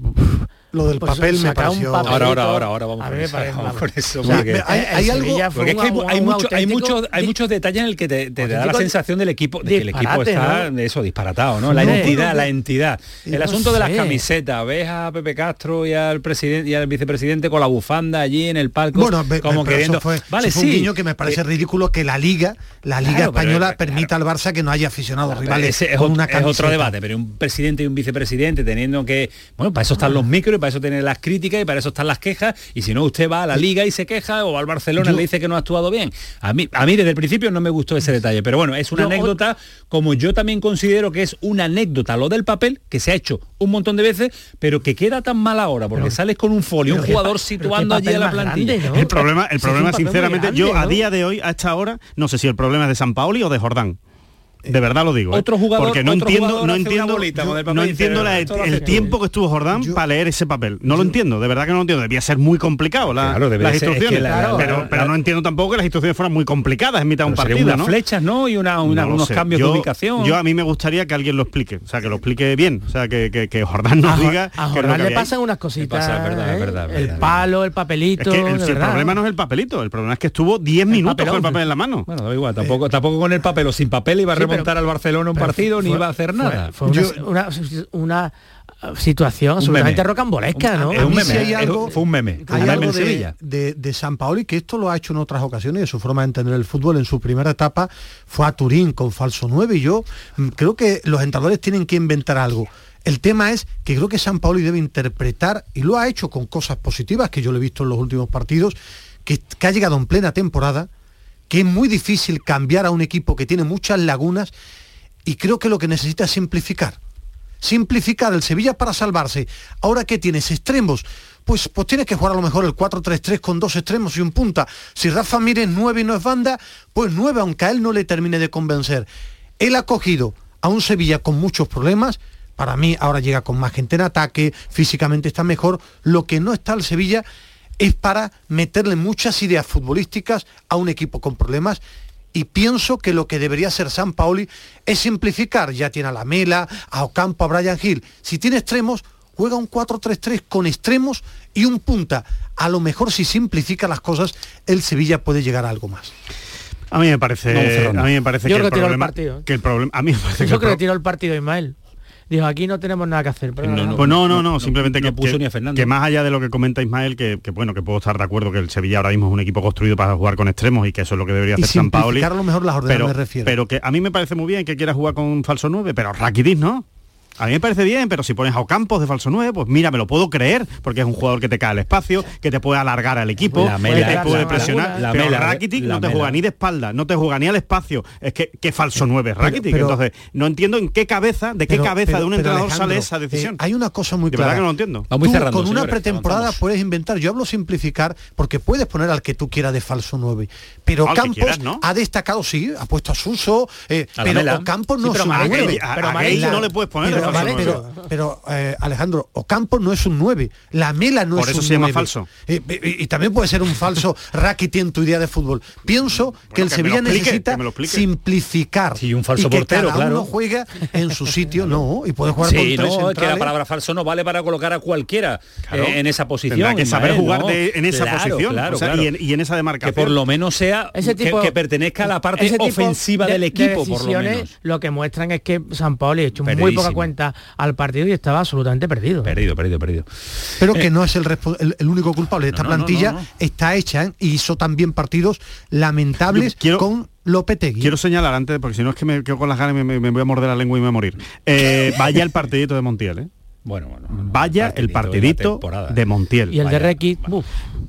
Lo del pues, papel me un pareció- papelito, Ahora, ahora, ahora, ahora vamos a con mí me eso, vamos con eso, O sea, porque- hay- hay el algo- Sevilla fue Porque es que hay, un- mu- hay un mucho- hay, muchos, hay di- muchos detalles en el que te, te da la sensación del equipo de que el equipo está ¿no? de eso disparatado, ¿no? La No, entidad, no, la entidad. El no asunto de las camisetas, ves a Pepe Castro y al presidente y al vicepresidente con la bufanda allí en el palco Bueno, como queriendo eso fue, vale, eso fue un sí. guiño que me parece ridículo que la liga, la liga Claro, pero- española claro. permita al Barça que no haya aficionados rivales es, con una es otro debate, pero un presidente y un vicepresidente teniendo que, bueno, para eso están los micros para eso tienen las críticas y para eso están las quejas y si no usted va a la liga y se queja o al Barcelona y le dice que no ha actuado bien. A mí, a mí desde el principio no me gustó ese detalle, pero bueno, es una Yo- anécdota como yo también considero que es una anécdota lo del papel que se ha hecho un montón de veces, pero que queda tan mal ahora porque sales con un folio, un jugador situando allí a la plantilla. grande, ¿no? El problema, el problema sinceramente, yo a día de hoy, a esta hora, no sé si el problema es de San Paoli o de Jordán. De verdad lo digo. ¿eh? Otro jugador- porque no otro entiendo, no entiendo, bolita no entiendo la- "Esto lo el haces tú". tiempo que estuvo Jordán para leer ese papel. No lo entiendo, de verdad que no lo entiendo. Debía ser muy complicado la- Claro, debería las ser- es que instrucciones. la- pero, la- pero la- no entiendo tampoco que las instrucciones fueran muy complicadas en mitad de un partido, unas ¿no? flechas, ¿no? Y una, una- No lo unos sé. cambios yo, de ubicación. Yo a mí me gustaría que alguien lo explique, o sea, que lo explique bien, o sea, que, que, que Jordán nos A, diga a Jordán que le pasan unas cositas. pasa? Verdad, ¿eh? verdad, el palo, el papelito. Es que el, problema no es el papelito, el problema es que estuvo 10 minutos con el papel en la mano. Bueno, da igual, tampoco, tampoco con el papel o sin papel iba a remontar al Barcelona un partido ni iba a hacer nada. Fue, una, una- una, situación absolutamente rocambolesca, ¿no? Es un meme, sí hay algo- fue un meme. Hay un meme algo en de, Sevilla. de, de San Paoli que esto lo ha hecho en otras ocasiones de su forma de entender el fútbol en su primera etapa fue a Turín con falso 9 y yo mm, creo que los entrenadores tienen que inventar algo. El tema es que creo que San Paoli debe interpretar, y lo ha hecho con cosas positivas que yo le he visto en los últimos partidos, que, que ha llegado en plena temporada, que es muy difícil cambiar a un equipo que tiene muchas lagunas y creo que lo que necesita es simplificar. Simplificar el Sevilla para salvarse. Ahora que tienes extremos, pues, pues tienes que jugar a lo mejor el 4-3-3 con dos extremos y un punta. Si Rafa Mire es 9 y no es banda, pues 9, aunque a él no le termine de convencer. Él ha cogido a un Sevilla con muchos problemas. Para mí ahora llega con más gente en ataque, físicamente está mejor. Lo que no está el Sevilla es para meterle muchas ideas futbolísticas a un equipo con problemas y pienso que lo que debería hacer San Paoli es simplificar. Ya tiene a la Mela, a Ocampo, a Brian Hill. Si tiene extremos, juega un 4-3-3 con extremos y un punta. A lo mejor si simplifica las cosas, el Sevilla puede llegar a algo más. A mí me parece, No, a mí me parece Yo que creo el que tiró el problema, partido. que el problema, a mí me parece que Yo el creo que pro- tiró el partido Ismael. Dijo, aquí no tenemos nada que hacer. pero nada. Pues no, no, no, simplemente no que, puso que- ni a Fernando. que más allá de lo que comenta Ismael, que, que bueno, que puedo estar de acuerdo que el Sevilla ahora mismo es un equipo construido para jugar con extremos y que eso es lo que debería Y hacer San Paoli. simplificar a lo mejor las ordenadas Pero, me refiero. pero que a mí me parece muy bien que quiera jugar con un falso 9, pero Rakitic no. A mí me parece bien, pero si pones a Ocampos de falso 9, pues mira, me lo puedo creer, porque es un jugador que te cae al espacio, que te puede alargar al equipo, La que te puede la presionar. la pero mela, Rakitic la no te mela. juega ni de espalda, no te juega ni al espacio. Es que qué falso 9 es Rakitic. pero- Entonces, no entiendo en qué cabeza, de qué Pero- cabeza pero- de un entrenador Alejandro, sale esa decisión. eh, hay una cosa muy de clara. verdad que no lo entiendo. Vamos Tú, cerrando, con una pretemporada avanzamos. puedes inventar, yo hablo simplificar, porque puedes poner al que tú quieras de falso 9. Pero Al que Campos quieras, ¿no? ha destacado, sí, ha puesto a Suso, eh, pero Mela. Ocampos no Sí, pero es un Maretti- 9. a- pero a Maretti- Gay no le puedes poner pero, vale, pero, pero, eh, Alejandro, Ocampos no es un 9, la Mela no Por es eso un se llama 9. falso. Y, y también puede ser un falso Rakitic en tu idea de fútbol. Pienso que el que me lo Sevilla explique, necesita que me lo explique. simplificar Sí, un falso y que portero, cada claro. uno juega en su sitio, no, y puede jugar Sí, con tres no, es que la centrales. palabra falso no vale para colocar a cualquiera Claro. eh, en esa posición. Tendrá que saber Ismael, jugar ¿no? de- en esa Claro, posición claro, o sea, claro. Y, en, y en esa que demarcación. por lo menos sea Ese que- tipo- que, pertenezca a la parte ofensiva de- del de equipo, por lo menos. lo que muestran es que San Paoli ha hecho muy poca cuenta al partido y estaba absolutamente perdido. Perdido, perdido, perdido. pero que no es el, el- el único culpable. Esta No, no, no, plantilla no, no. está hecha ¿eh? y hizo también partidos lamentables quiero- con Lopetegui. Quiero señalar antes, porque si no es que me quedo con las ganas y me, me- me voy a morder la lengua y me voy a morir. Eh, vaya el partidito de Montiel, ¿eh? Bueno, bueno. Vaya el partidito de Montiel. Y el de Requi,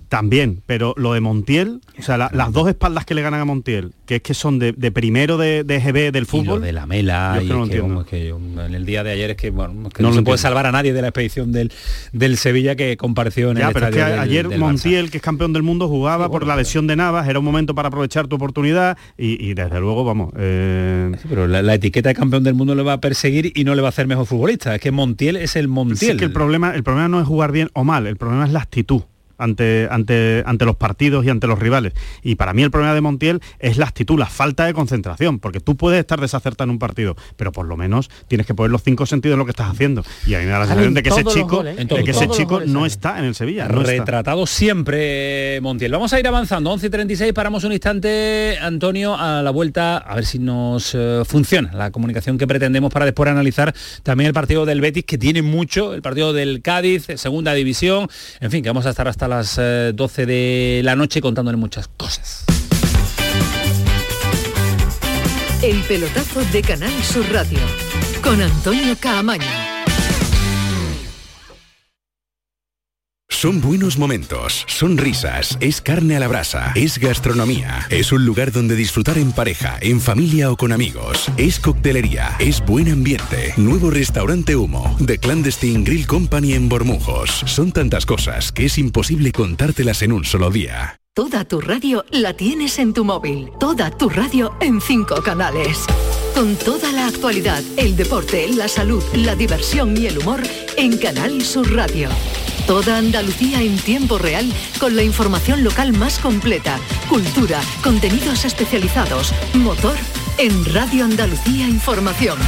También, pero lo de Montiel, o sea, la- las dos espaldas que le ganan a Montiel, que es que son de, de primero de, de EGB del Y lo fútbol. de la mela Yo y que no lo es que, entiendo. vamos, es que yo, en el día de ayer es que, bueno, es que No se puede salvar a nadie de la expedición del, del Sevilla que compareció en Ya, el pero es que estadio del- ayer del. Montiel, que es campeón del mundo, jugaba por la lesión de Navas, era un momento para aprovechar tu oportunidad y, y desde luego, vamos, eh, Sí, pero la, la etiqueta de campeón del mundo le va a perseguir y no le va a hacer mejor futbolista. Es que Montiel es el Montiel. que el problema, el problema no es jugar bien o mal, el problema es la actitud. Ante, ante, ante los partidos y ante los rivales. Y para mí el problema de Montiel es la actitud, la falta de concentración, porque tú puedes estar desacertado en un partido, pero por lo menos tienes que poner los cinco sentidos en lo que estás haciendo. Y a mí me da la sensación de que ese chico, goles, de que todos ese chico goles no está en el Sevilla. no está. Retratado siempre Montiel. Vamos a ir avanzando. 11 y 36, paramos un instante, Antonio, a la vuelta, a ver si nos eh, funciona la comunicación que pretendemos para después analizar también el partido del Betis, que tiene mucho, el partido del Cádiz, segunda división. En fin, que vamos a estar hasta las eh, 12 de la noche contándole muchas cosas. El pelotazo de Canal Sur Radio con Antonio Caamaño. Son buenos momentos, son risas, es carne a la brasa, es gastronomía, es un lugar donde disfrutar en pareja, en familia o con amigos, es coctelería, es buen ambiente, nuevo restaurante Humo, The Clandestine Grill Company en Bormujos. Son tantas cosas que es imposible contártelas en un solo día. Toda tu radio la tienes en tu móvil. Toda tu radio en cinco canales. con toda la actualidad, el deporte, la salud, la diversión y el humor en Canal Sur Radio. Toda Andalucía en tiempo real con la información local más completa, cultura, contenidos especializados, motor en Radio Andalucía Información.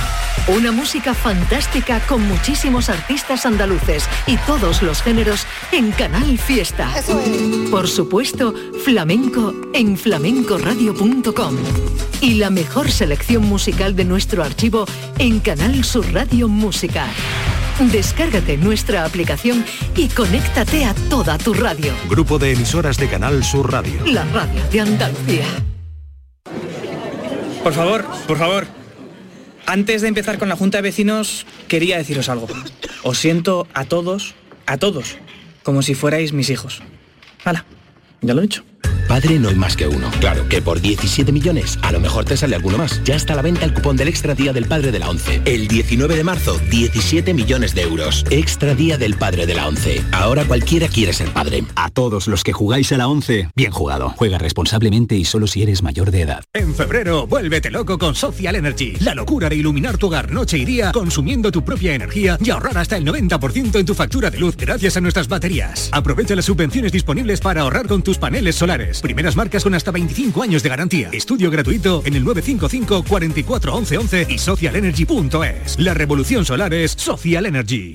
Una música fantástica con muchísimos artistas andaluces y todos los géneros en Canal Fiesta. Por supuesto, flamenco en flamencoradio.com. Y la mejor selección musical de nuestro archivo en Canal Sur Radio Música. Descárgate nuestra aplicación y conéctate a toda tu radio. Grupo de emisoras de Canal Sur Radio. La radio de Andalucía. Por favor, por favor. Antes de empezar con la Junta de Vecinos, quería deciros algo. Os siento a todos, a todos, como si fuerais mis hijos. Hala, ya lo he dicho. Padre no hay más que uno. Claro que por 17 millones a lo mejor te sale alguno más. Ya está a la venta el cupón del Extra Día del Padre de la ONCE. El 19 de marzo, 17 millones de euros. Extra Día del Padre de la ONCE. Ahora cualquiera quiere ser padre. A todos los que jugáis a la 11, bien jugado. Juega responsablemente y solo si eres mayor de edad. En febrero, vuélvete loco con Social Energy. La locura de iluminar tu hogar noche y día consumiendo tu propia energía y ahorrar hasta el 90% en tu factura de luz gracias a nuestras baterías. Aprovecha las subvenciones disponibles para ahorrar con tus paneles solares. Primeras marcas con hasta 25 años de garantía. Estudio gratuito en el 955 44 11 11 y socialenergy.es. La revolución solar es Social Energy.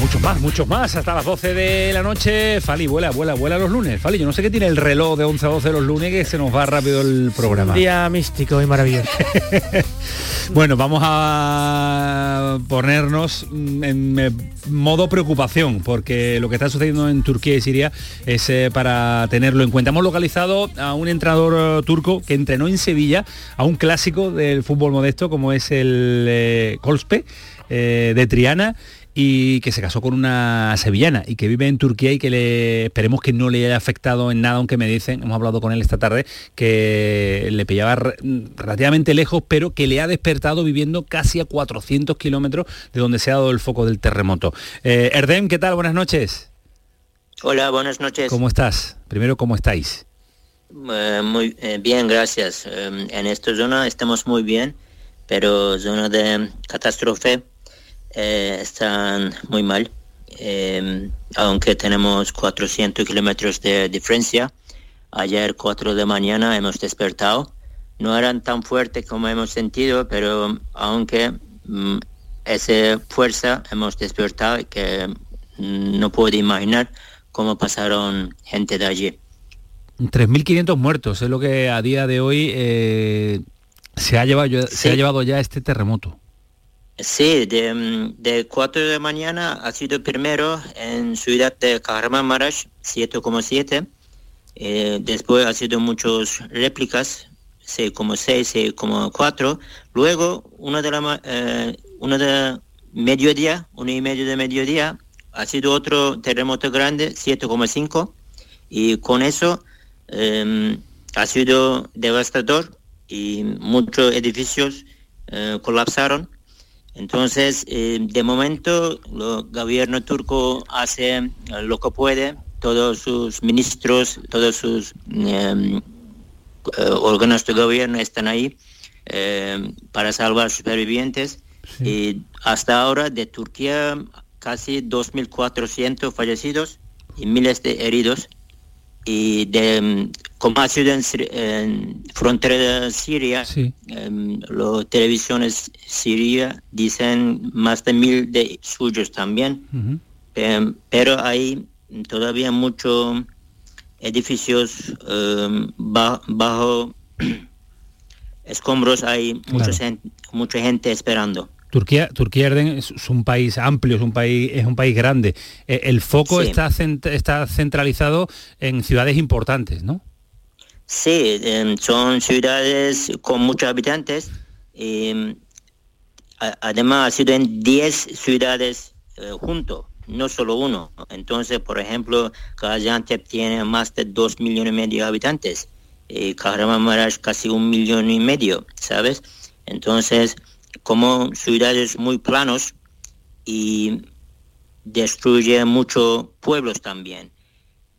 Muchos más, muchos más, hasta las 12 de la noche. Fali, vuela, vuela, vuela los lunes. Fali, yo no sé qué tiene el reloj de 11 a 12 los lunes que se nos va rápido el programa. Día místico y maravilloso. bueno, vamos a ponernos en eh, modo preocupación, porque lo que está sucediendo en Turquía y Siria es eh, para tenerlo en cuenta. Hemos localizado a un entrenador eh, turco que entrenó en Sevilla a un clásico del fútbol modesto como es el eh, Kolspe de Triana y que se casó con una sevillana y que vive en Turquía y que le esperemos que no le haya afectado en nada, aunque me dicen, hemos hablado con él esta tarde, que le pillaba re- relativamente lejos, pero que le ha despertado viviendo casi a 400 kilómetros de donde se ha dado el foco del terremoto. Eh, Erdem, ¿qué tal? Buenas noches. Hola, buenas noches. ¿Cómo estás? Primero, ¿cómo estáis? Eh, muy eh, bien, gracias. Eh, en esta zona estamos muy bien, pero zona de catástrofe eh, están muy mal. Eh, aunque tenemos 400 kilómetros de diferencia, ayer 4 de mañana hemos despertado. No eran tan fuertes como hemos sentido, pero aunque mm, esa fuerza hemos despertado y que mm, no puedo imaginar cómo pasaron gente de allí. 3.500 muertos es lo que a día de hoy eh, se, ha llevado, se ha llevado ya este terremoto. Sí, de, mm, de 4 de mañana ha sido primero en ciudad de Kahramanmaraş, 7,7. Eh, después ha sido muchas réplicas, 6,6, 6,4. Luego, una de la eh, una de mediodía, una y medio de mediodía, ha sido otro terremoto grande, 7,5. Y con eso eh, ha sido devastador y muchos edificios eh, colapsaron. Entonces, eh, de momento, el gobierno turco hace eh, lo que puede, todos sus ministros, todos sus eh, eh, órganos de gobierno están ahí eh, para salvar supervivientes. Y hasta ahora de Turquía casi 2.400 fallecidos y miles de heridos. Y de, mm, como ha sido en, frontera de Siria, em, las televisiones siria dicen más de mil de suyos también. Em, pero hay todavía muchos edificios em, ba- bajo escombros, hay mucha, gente, mucha gente esperando. Turquía, Turquía Erden, es, un país amplio, es un país, es un país grande. Eh, el foco Sí. está, cent- está centralizado en ciudades importantes, ¿no? Sí, em, son ciudades con muchos habitantes. em, además, ha sido en 10 ciudades eh, juntos, no solo uno. Entonces, por ejemplo, Gaziantep tiene más de 2 millones y medio de habitantes. Eh, Kahramanmaraş casi un millón y medio, ¿sabes? Entonces, como ciudades muy planos y destruye muchos pueblos también.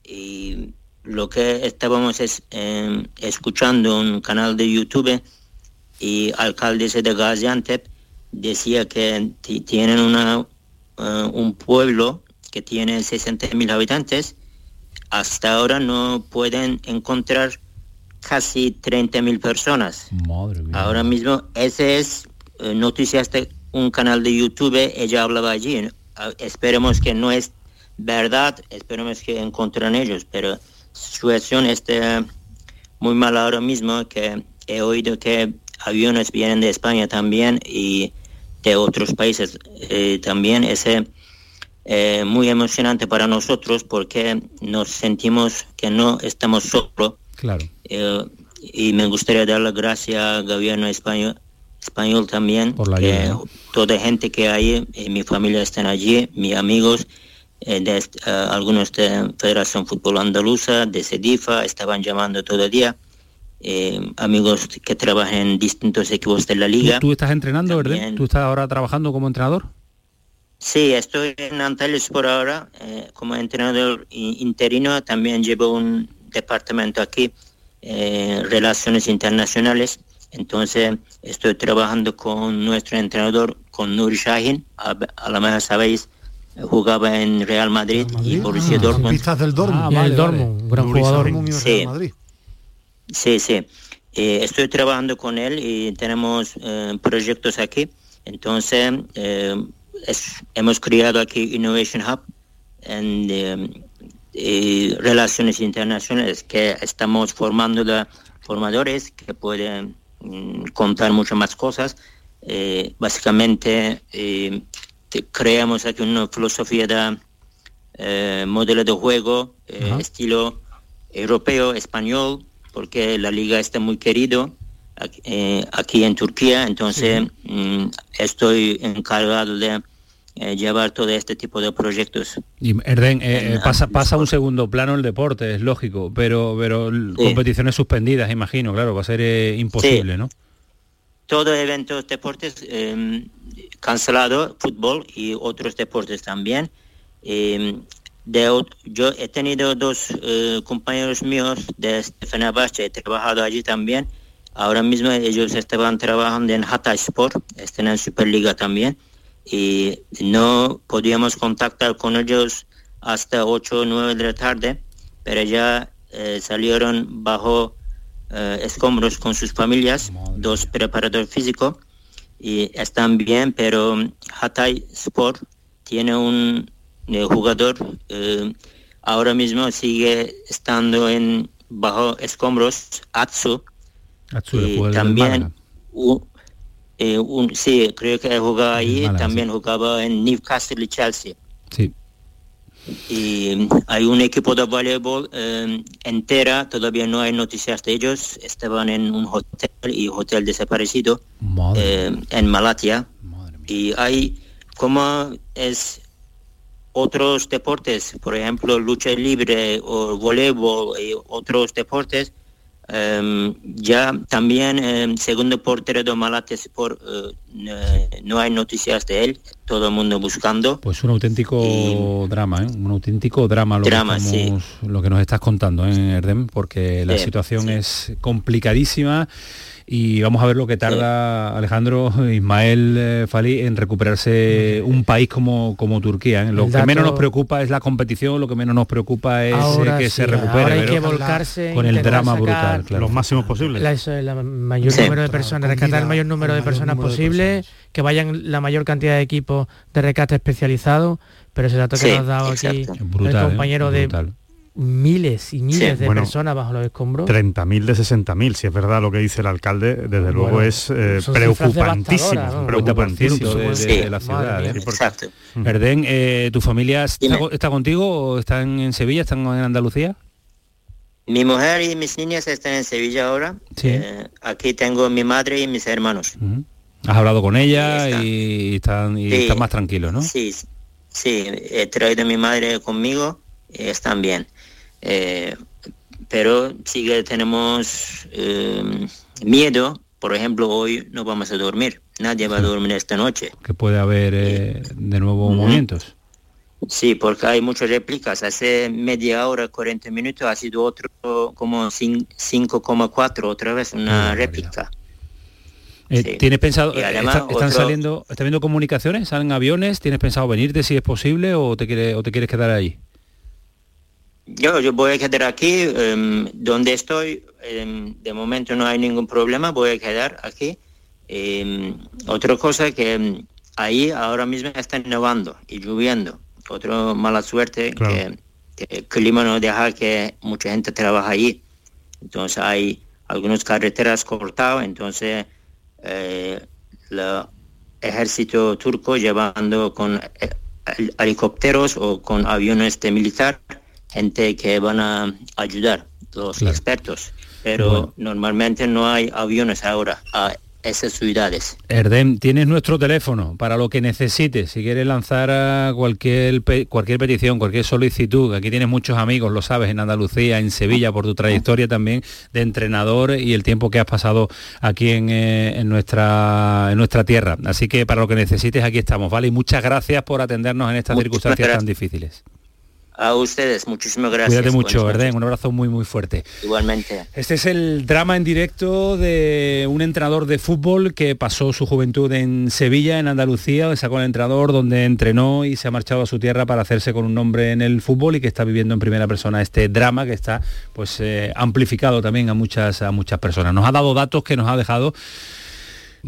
Y lo que estábamos es, eh, escuchando en un canal de YouTube y alcalde ese de Gaziantep decía que ti- tienen una, eh, un pueblo que tiene 60 mil habitantes. Hasta ahora no pueden encontrar casi 30 mil personas. Ahora mismo, ese es noticias de un canal de YouTube, ella hablaba allí. Esperemos que no es verdad, esperemos que encuentren ellos, pero situación está muy mal ahora mismo, que he oído que aviones vienen de España también y de otros países eh, también. Ese eh, muy emocionante para nosotros porque nos sentimos que no estamos solos Claro. eh, y me gustaría dar las gracias al gobierno español, español también, Por la que ayuda, ¿no? toda gente que hay, eh, mi familia están allí, mis amigos, eh, de, eh, algunos de Federación Fútbol Andaluza, de Sedifa, estaban llamando todo el día, eh, amigos que trabajan en distintos equipos de la ¿Tú, liga. tú estás entrenando, ¿verdad? También. ¿Tú estás ahora trabajando como entrenador? Sí, estoy en Antalya por ahora como entrenador interino. También llevo un departamento aquí, Relaciones Internacionales. Entonces estoy trabajando con nuestro entrenador, con Nur Shahin. A, a lo mejor sabéis, jugaba en Real Madrid, y Borussia Ah, Dortmund. Pistas del Dortmund. Ah, vale, El Dortmund, vale. un gran Borussia jugador. Dortmund Sí. Real Madrid. Sí, sí. Eh, estoy trabajando con él y tenemos eh, proyectos aquí. Entonces, eh, es- hemos creado aquí Innovation Hub en relaciones internacionales que estamos formando a formadores que pueden mm, contar muchas más cosas. Eh, básicamente, eh, te- creamos aquí una filosofía de eh, modelo de juego, eh, estilo europeo, español, porque la liga está muy querido aquí, aquí en Turquía, entonces mm, estoy encargado de eh, llevar todo este tipo de proyectos. Y Erden, eh, En- eh, pasa, pasa a un segundo plano el deporte, es lógico, pero, pero Sí. competiciones suspendidas, imagino, claro, va a ser eh, imposible, ¿no? Todo eventos deportes eh, cancelado, fútbol y otros deportes también. Eh, de yo he tenido dos compañeros míos de Fenerbahce, he trabajado allí también. Ahora mismo ellos estaban trabajando en Hatay Sport, están en Superliga también. Y no podíamos contactar con ellos hasta 8 o 9 de la tarde, pero ya eh, salieron bajo eh, escombros con sus familias, dos preparadores físicos, y están bien, pero Hatay Sport tiene un eh, jugador, ahora mismo sigue estando en bajo escombros, Atsu, Atsu, y también u- eh, un- sí, creo que jugaba ahí, Málaga, también jugaba en Newcastle y Chelsea. Sí. Y hay un equipo de voleibol eh, entera, todavía no hay noticias de ellos, estaban en un hotel y hotel desaparecido eh, en Malatia. Y hay como es otros deportes, por ejemplo lucha libre o voleibol y otros deportes, eh, ya también eh, segundo portero de Malatia Sport, eh, no hay noticias de él, todo el mundo buscando. Pues un auténtico drama, ¿eh? un auténtico drama lo, Drama, que, estamos- lo que nos estás contando ¿eh, Erdem, porque la Sí, situación es complicadísima y vamos a ver lo que tarda Alejandro Ismael eh, Fali en recuperarse un país como, como Turquía. ¿eh? Lo que menos nos preocupa es la competición, lo que menos nos preocupa es eh, Ahora que sí, se recupere. ahora hay pero que volcarse, con el drama sacar brutal, claro. Los máximos posibles. La, eso es, la mayor Sí. número de personas, rescatar el mayor número de personas posible, que vayan la mayor cantidad de equipos de rescate especializados, pero ese dato que nos ha dado aquí exacto. el Brutal, ¿eh? compañero de Brutal. Miles y miles Sí. de Bueno, personas bajo los escombros. 30.000 de 60.000, si es verdad lo que dice el alcalde, desde luego es eh, preocupantísimo. ¿no? preocupantísimo. de, de- Sí. de la ciudad. ¿eh? Erdem, eh, ¿tu familia está, contigo o están en Sevilla, están en Andalucía? Mi mujer y mis niñas están en Sevilla ahora. Sí. Eh, aquí tengo mi madre y mis hermanos. Has hablado con ella y están, y Sí. están más tranquilos, ¿no? Sí, sí, he traído a mi madre conmigo están bien. Eh, pero sí que tenemos eh, miedo. Por ejemplo, hoy no vamos a dormir. Nadie va a dormir esta noche. Que puede haber eh, de nuevo movimientos. Sí, porque hay muchas réplicas. Hace media hora, 40 minutos, ha sido otro como cin- 5,4, otra vez una réplica. Eh, Sí. ¿Tienes pensado, además está- están otro- saliendo, están viendo comunicaciones, salen aviones? ¿Tienes pensado venirte si es posible o te, quiere, o te quieres quedar allí? Yo, yo voy a quedar aquí em, donde estoy. em, de momento no hay ningún problema, voy a quedar aquí. Em, otra cosa que ahí ahora mismo está nevando y lloviendo. Otra mala suerte que, que el clima no deja que mucha gente trabaja allí. Entonces hay algunas carreteras cortadas, entonces eh, el ejército turco llevando con eh, hel- helicópteros o con aviones de militar gente que van a ayudar, los expertos. Pero Bueno. normalmente no hay aviones ahora a esas ciudades. Erdem, tienes nuestro teléfono para lo que necesites. Si quieres lanzar a cualquier, cualquier petición, cualquier solicitud, aquí tienes muchos amigos, lo sabes, en Andalucía, en Sevilla, por tu trayectoria también de entrenador y el tiempo que has pasado aquí en, eh, en nuestra, en nuestra tierra. Así que para lo que necesites, aquí estamos, ¿vale? Y muchas gracias por atendernos en estas circunstancias tan difíciles. A ustedes, muchísimas gracias. Cuídate mucho, Erdem. Un abrazo muy, muy fuerte. Igualmente. Este es el drama en directo de un entrenador de fútbol que pasó su juventud en Sevilla, en Andalucía, sacó el entrenador donde entrenó y se ha marchado a su tierra para hacerse con un nombre en el fútbol y que está viviendo en primera persona este drama que está pues eh, amplificado también a muchas a muchas personas. Nos ha dado datos que nos ha dejado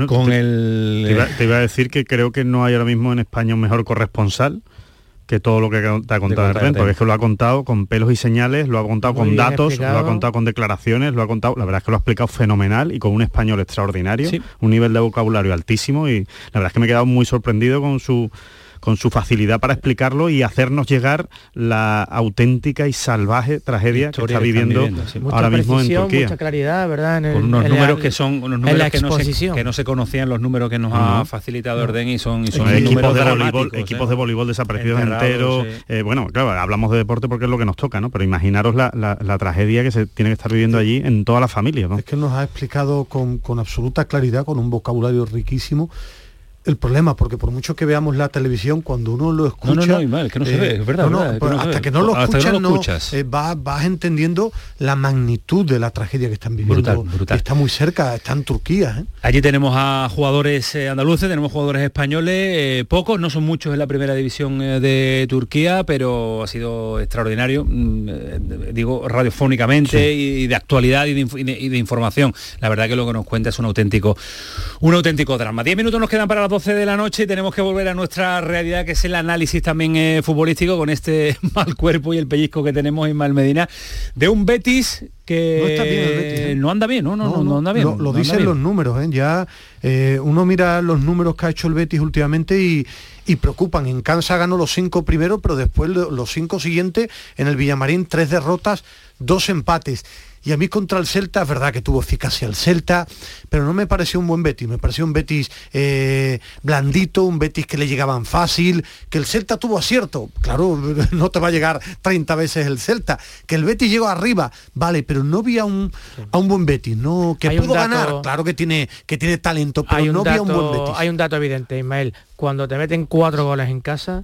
con te, el te iba, te iba a decir que creo que no hay ahora mismo en España un mejor corresponsal que todo lo que te ha contado Erdem, Erdem. porque es que lo ha contado con pelos y señales, lo ha contado Muy con datos, explicado. lo ha contado con declaraciones, lo ha contado, la verdad es que lo ha explicado fenomenal y con un español extraordinario, un nivel de vocabulario altísimo y la verdad es que me he quedado muy sorprendido con su con su facilidad para explicarlo y hacernos llegar la auténtica y salvaje tragedia que Historia está que viviendo, sí. Ahora mismo en Turquía. mucha claridad, ¿verdad? En el- con unos en la- números que son unos en números la que no, se, exposición. que no se conocían los números que nos ha facilitado Orden y son, y son Son equipos de voleibol, ¿eh? equipos de voleibol desaparecidos enteros. sí. eh, bueno, claro, hablamos de deporte porque es lo que nos toca, ¿no? Pero imaginaros la, la- la tragedia que se tiene que estar viviendo allí en toda la familia, ¿no? Es que nos ha explicado con, con absoluta claridad, con un vocabulario riquísimo, el problema, porque por mucho que veamos la televisión, cuando uno lo escucha... No, no, no, Ismael, que no se ve, es verdad, no, que no hasta ve. que no lo escuchas, lo no, escuchas. eh, va- vas entendiendo la magnitud de la tragedia que están viviendo. Brutal, brutal. Está muy cerca, está en Turquía. ¿eh? Allí tenemos a jugadores eh, andaluces, tenemos jugadores españoles, eh, pocos, no son muchos en la primera división eh, de Turquía, pero ha sido extraordinario, mm, eh, digo, radiofónicamente y, y de actualidad y de, y de- información. La verdad que lo que nos cuenta es un auténtico, un auténtico drama. Diez minutos nos quedan para las 12 de la noche y tenemos que volver a nuestra realidad, que es el análisis también eh, futbolístico con este mal cuerpo y el pellizco que tenemos en Medina, de un Betis que No está bien el Betis, ¿eh? no anda bien, no, no, no, no anda bien. Lo, dicen bien. los números, ¿eh? ya eh, uno mira los números que ha hecho el Betis últimamente y, y preocupan. En Cansa ganó los cinco primeros, pero después lo- los cinco siguientes, en el Villamarín, tres derrotas, dos empates. Y a mí contra el Celta, es verdad que tuvo eficacia el Celta, pero no me pareció un buen Betis, me pareció un Betis eh, blandito, un Betis que le llegaban fácil, que el Celta tuvo acierto, claro, no te va a llegar 30 veces el Celta, que el Betis llegó arriba, vale, pero no vi a un, a un buen Betis, no, que Hay pudo dato- ganar, claro que tiene, que tiene talento, pero no vi a un buen Betis. hay un dato evidente, Ismael. Cuando te meten cuatro goles en casa,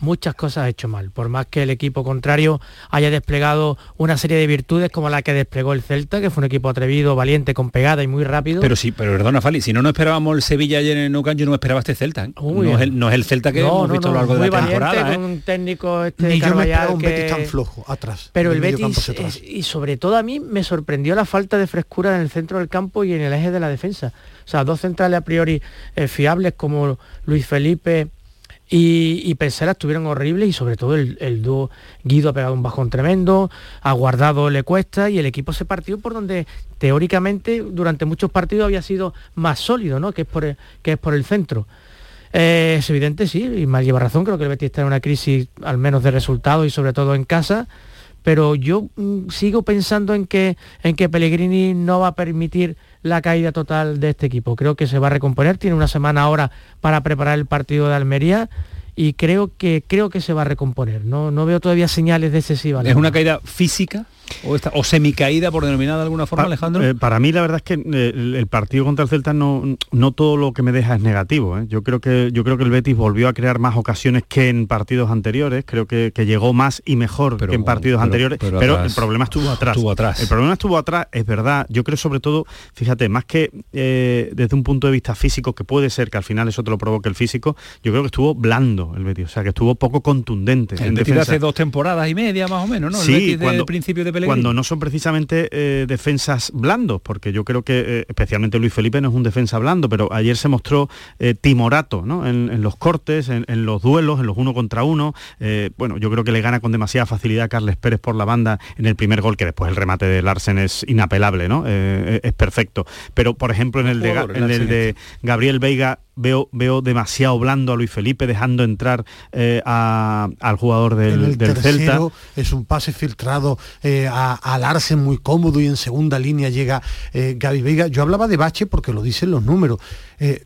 muchas cosas hecho mal. Por más que el equipo contrario haya desplegado una serie de virtudes como la que desplegó el Celta, que fue un equipo atrevido, valiente, con pegada y muy rápido. Pero sí, pero perdona, Fali, si no nos esperábamos el Sevilla ayer en el Nou Camp, yo no me esperaba este Celta. ¿eh? No, es bien. el, no es el Celta que No, hemos no, visto a lo largo de la valiente, temporada. ¿eh? con un técnico este Ni yo me esperaba un que- Betis tan flojo atrás. Pero el Betis, hacia atrás. es- y sobre todo a mí me sorprendió la falta de frescura en el centro del campo y en el eje de la defensa. O sea, dos centrales a priori eh, fiables como Luis Felipe y, y estuvieron horribles y sobre todo el, el dúo Guido ha pegado un bajón tremendo, a Guardado le cuesta y el equipo se partió por donde teóricamente durante muchos partidos había sido más sólido, ¿no? que, es por el, que es por el centro. Eh, es evidente, sí, y mal lleva razón, creo que el Betis está en una crisis al menos de resultados y sobre todo en casa, pero yo mm, sigo pensando en que, en que Pellegrini no va a permitir la caída total de este equipo. Creo que se va a recomponer, tiene una semana ahora para preparar el partido de Almería y creo que creo que se va a recomponer. No, no veo todavía señales de excesiva. ¿Es una caída física? ¿O, esta, o semicaída, por denominar de alguna forma, Pa- Alejandro? eh, para mí la verdad es que eh, el, partido contra el Celta no, no todo lo que me deja es negativo. ¿eh? Yo creo que yo creo que el Betis volvió a crear más ocasiones que en partidos anteriores. Creo que, que llegó más y mejor que en partidos pero- anteriores. pero el problema estuvo atrás. Estuvo atrás. El problema estuvo atrás, es verdad. Yo creo sobre todo, fíjate, más que desde un punto de vista físico, que puede ser que al final eso te lo provoque el físico, yo creo que estuvo blando el Betis. O sea, que estuvo poco contundente. el en Betis defensa. hace dos temporadas y media, más o menos, ¿no? Sí, el Betis cuando- principio de Pellegrini. Cuando no son precisamente eh, defensas blandos, porque yo creo que eh, especialmente Luis Felipe no es un defensa blando, pero ayer se mostró eh, timorato ¿no? en, en los cortes, en, en los duelos, en los uno contra uno. Bueno, yo creo que le gana con demasiada facilidad a Carles Pérez por la banda en el primer gol, que después el remate de Larsen es inapelable, ¿no? Es perfecto. Pero, por ejemplo, en el de, en el de Gabriel Veiga veo, veo demasiado blando a Luis Felipe, dejando entrar eh, a- al jugador del, el del Celta. es un pase filtrado eh, a, a Larsen muy cómodo y en segunda línea llega eh, Gaby Veiga. Yo hablaba de Bache porque lo dicen los números.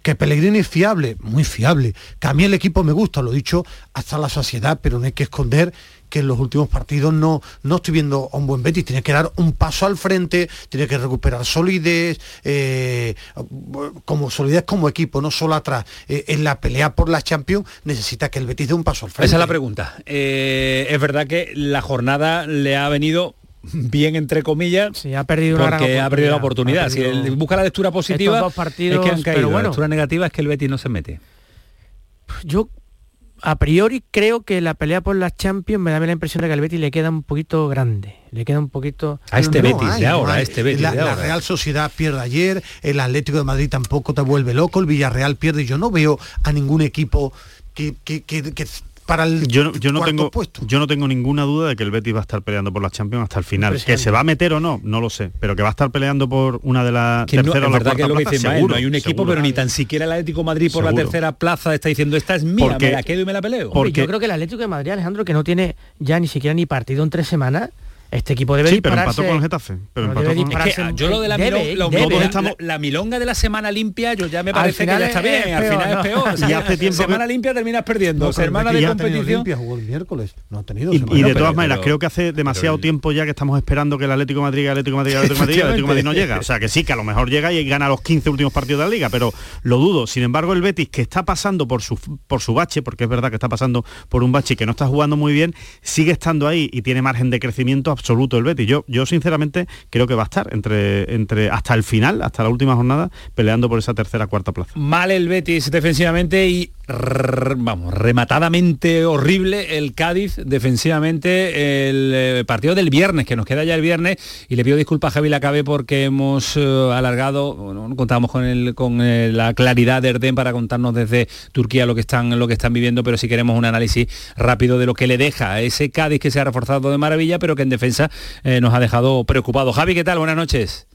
Que Pellegrini es fiable, muy fiable. Que a mí el equipo me gusta, lo he dicho hasta la saciedad, pero no hay que esconder que en los últimos partidos no, no estoy viendo a un buen Betis, tiene que dar un paso al frente, tiene que recuperar solidez, eh, como solidez como equipo, no solo atrás. Eh, en la pelea por la Champions necesita que el Betis dé un paso al frente. Esa es la pregunta. Eh, es verdad que la jornada le ha venido bien entre comillas Sí, ha perdido una ha perdido la oportunidad. Perdido Si él busca la lectura positiva, dos partidos, es que han caído. pero bueno. La lectura negativa es que el Betis no se mete. Yo a priori creo que la pelea por las Champions me da la impresión de que al Betis le queda un poquito grande. Le queda un poquito... A este No Betis hay, de no ahora, a este Betis la, de la ahora. Real Sociedad pierde ayer, el Atlético de Madrid tampoco te vuelve loco, el Villarreal pierde. Yo no veo a ningún equipo que, que- que- que para el yo, no- yo no tengo puesto. yo no tengo ninguna duda de que el Betis va a estar peleando por las Champions hasta el final. Que se va a meter o no, no lo sé, pero que va a estar peleando por una de las Que no, tercera es o la verdad que es lo cuarta que dice plaza, Ismael, seguro, no hay un equipo, seguro. pero ni tan siquiera el Atlético de Madrid por la tercera plaza está diciendo esta es mía, Porque- me la quedo y me la peleo. porque- yo creo que el Atlético de Madrid, Alejandro, que no tiene ya ni siquiera ni partido en tres semanas, este equipo debe Sí, pero dispararse... empató con el Getafe. Pero No empató debe con- Es que yo lo de la, debe, milonga, lo- debe. la- Todos estamos- la, la milonga de la semana limpia, yo ya me parece que final ya está es- bien, es al peor, final ¿no? es peor. Y hace tiempo que- semana limpia terminas perdiendo, No, pero semana de competición. limpia, jugó el miércoles, no ha tenido Y, semana. y de pero- todas maneras, pero- creo que hace demasiado tiempo ya que estamos esperando que el Atlético de Madrid, el Atlético de Madrid, el Atlético de Madrid, el Atlético de Madrid no llega. O sea, que sí, que a lo mejor llega y gana los 15 últimos partidos de la liga, pero lo dudo. Sin embargo, el Betis, que está pasando por su, por su bache, porque es verdad que está pasando por un bache y que no está jugando muy bien, sigue estando ahí y tiene margen de crecimiento absoluto el Betis. Yo, yo sinceramente, creo que va a estar entre, entre hasta el final, hasta la última jornada, peleando por esa tercera, cuarta plaza. Mal el Betis defensivamente y vamos, rematadamente horrible el Cádiz defensivamente el eh, partido del viernes, que nos queda ya el viernes, y le pido disculpas a Javi Lacabe porque hemos eh, alargado, bueno, no contábamos con el, con eh, la claridad de Erden para contarnos desde Turquía lo que están lo que están viviendo, pero si queremos un análisis rápido de lo que le deja a ese Cádiz que se ha reforzado de maravilla, pero que en defensa eh, nos ha dejado preocupados. Javi, ¿qué tal? Buenas noches.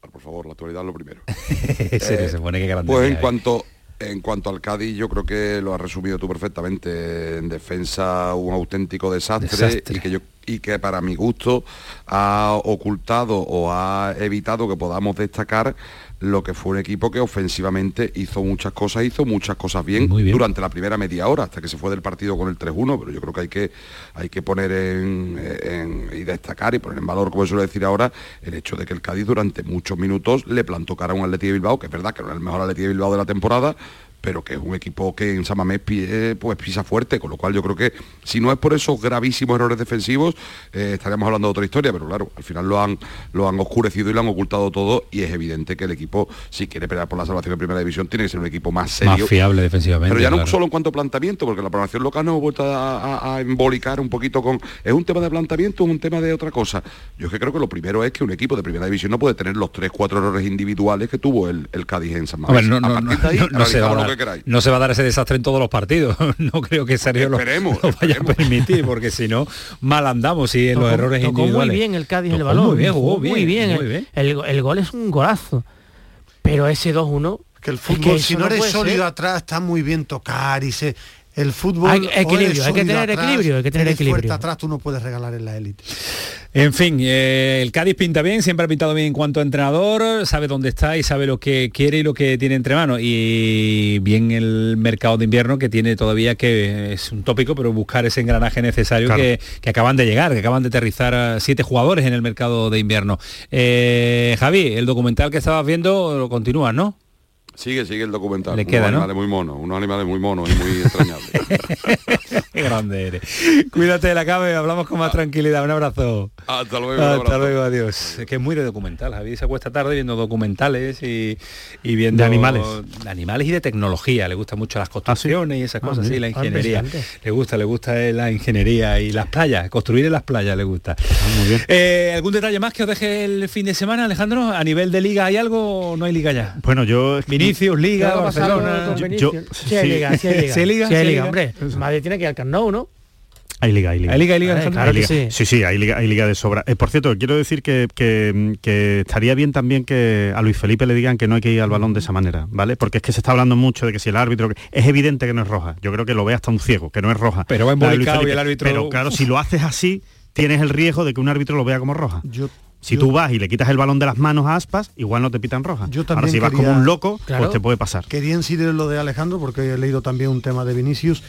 Por favor, la actualidad es lo primero. se, se pone que grande. Pues en cuanto, en cuanto al Cádiz, yo creo que lo has resumido tú perfectamente. En defensa, un auténtico desastre, Desastre. y que yo y que para mi gusto ha ocultado o ha evitado que podamos destacar lo que fue un equipo que ofensivamente hizo muchas cosas, hizo muchas cosas bien, durante la primera media hora, hasta que se fue del partido con el 3-1, pero yo creo que hay que, hay que poner en, en- y destacar y poner en valor, como suelo decir ahora, el hecho de que el Cádiz durante muchos minutos le plantó cara a un Atleti de Bilbao, que es verdad que no es el mejor Atleti de Bilbao de la temporada, pero que es un equipo que en Samamés eh, pues pisa fuerte, con lo cual yo creo que si no es por esos gravísimos errores defensivos, eh, estaríamos hablando de otra historia, pero claro, al final lo han, lo han oscurecido y lo han ocultado todo y es evidente que el equipo, si quiere pelear por la salvación en primera división, tiene que ser un equipo más serio. Más fiable defensivamente. Pero ya no claro. solo en cuanto a planteamiento, porque la programación local nos ha vuelto a, a- a embolicar un poquito con... ¿Es un tema de planteamiento o es un tema de otra cosa? Yo es que creo que lo primero es que un equipo de primera división no puede tener los 3-4 errores individuales que tuvo el, el Cádiz en San Mamés. no, a no, ahí, no, no se que queráis. no se va a dar ese desastre en todos los partidos. no creo que Sergio lo, Esperemos, lo vaya a permitir, porque si no, mal andamos y en los Tocó- errores tocó muy individuales. bien el Cádiz el Tocó balón. Muy bien, jugó bien, muy bien. muy el, bien. el- el gol es un golazo. Pero ese 2-1... Que el es fútbol, eso si no eres puede sólido ser. atrás, está muy bien tocar y se... El fútbol Hay- equilibrio, hay que tener atrás, equilibrio, hay que tener eres fuerte equilibrio. atrás, tú no puedes regalar en la élite. En fin, eh, el Cádiz pinta bien, siempre ha pintado bien en cuanto a entrenador, sabe dónde está y sabe lo que quiere y lo que tiene entre manos. Y bien el mercado de invierno que tiene todavía que es un tópico, pero buscar ese engranaje necesario Claro. que, que acaban de llegar, que acaban de aterrizar a siete jugadores en el mercado de invierno. Eh, Javi, el documental que estabas viendo lo continúas, ¿no? Sigue, sigue el documental. Le unos queda, ¿no? animales muy monos, unos animales muy monos y muy extrañables. Qué grande eres. Cuídate de la y hablamos con más tranquilidad. Un abrazo. Hasta luego. Hasta luego, adiós. Es que es muy de documental. Javi se acuesta tarde viendo documentales y, y viendo De animales. de animales y de tecnología. Le gustan mucho las construcciones y esas Ah, cosas, mira. sí, la Ah, ingeniería. le gusta, le gusta eh, la ingeniería y las playas, construir en las playas le gusta. muy bien. Eh, ¿Algún detalle más que os deje el fin de semana, Alejandro? ¿A nivel de liga hay algo o no hay liga ya? Bueno, yo... Vinicius, Liga, ¿Qué va a pasar Barcelona. Yo- yo- sí, hay sí. liga, sí hay liga. ¿Sí hay liga? Sí hay ¿Sí hay liga, liga? hombre. Madrid tiene que ir al Camp Nou, ¿no? Hay liga, hay liga. ¿Hay liga, hay liga, Vale, Alejandro? claro Hay liga. sí. sí, sí, hay liga, hay liga de sobra. Eh, por cierto, quiero decir que, que- que estaría bien también que a Luis Felipe le digan que no hay que ir al balón de esa manera, ¿vale? Porque es que se está hablando mucho de que si el árbitro... Es evidente que no es roja. Yo creo que lo ve hasta un ciego, que no es roja. Pero va embolicado y el árbitro- Pero claro, si lo haces así, tienes el riesgo de que un árbitro lo vea como roja. Yo, Si tú vas y le quitas el balón de las manos a aspas, igual no te pitan roja. Yo Ahora también si vas como un loco, Claro. pues te puede pasar. Quería incidir en lo de Alejandro porque he leído también un tema de Vinicius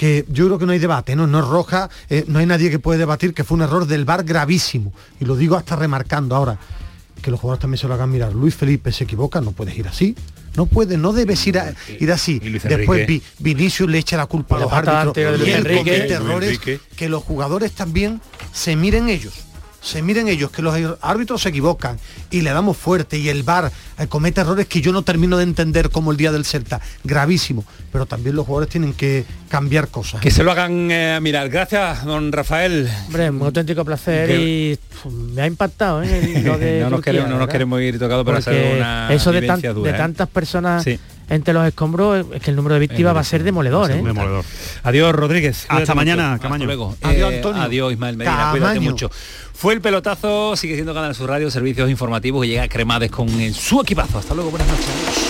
que yo creo que no hay debate, no, no es roja, eh, no hay nadie que puede debatir que fue un error del VAR gravísimo. Y lo digo hasta remarcando ahora, que los jugadores también se lo hagan mirar. Luis Felipe se equivoca, no puedes ir así. No puedes, no debes ir, a- ir así. Después. Vi- Vinicius le echa la culpa a los árbitros y él comete errores que los jugadores también se miren ellos. Se miren ellos, que los árbitros se equivocan y le damos fuerte y el VAR eh, comete errores que yo no termino de entender como el día del Celta. Gravísimo. Pero también los jugadores tienen que cambiar cosas. Que se lo hagan eh, mirar. Gracias, don Rafael. Hombre, un auténtico placer Que- y me ha impactado ¿eh? lo de no, nos Turquía, queremos, no nos ¿verdad? queremos ir tocado, pero ha sido Porque una eso de, tan- dura, de ¿eh? tantas personas Sí. Entre los escombros, es que el número de víctimas va a ser demoledor, ¿eh? Demoledor. Adiós, Rodríguez. Hasta mañana, mucho. Hasta Camaño. luego. Adiós, Eh, Antonio. adiós, Ismael Medina. Cuídate Camaño. mucho. Fue el pelotazo, sigue siendo Canal Sur Radio, servicios informativos y llega Cremades con su equipazo. Hasta luego, buenas noches.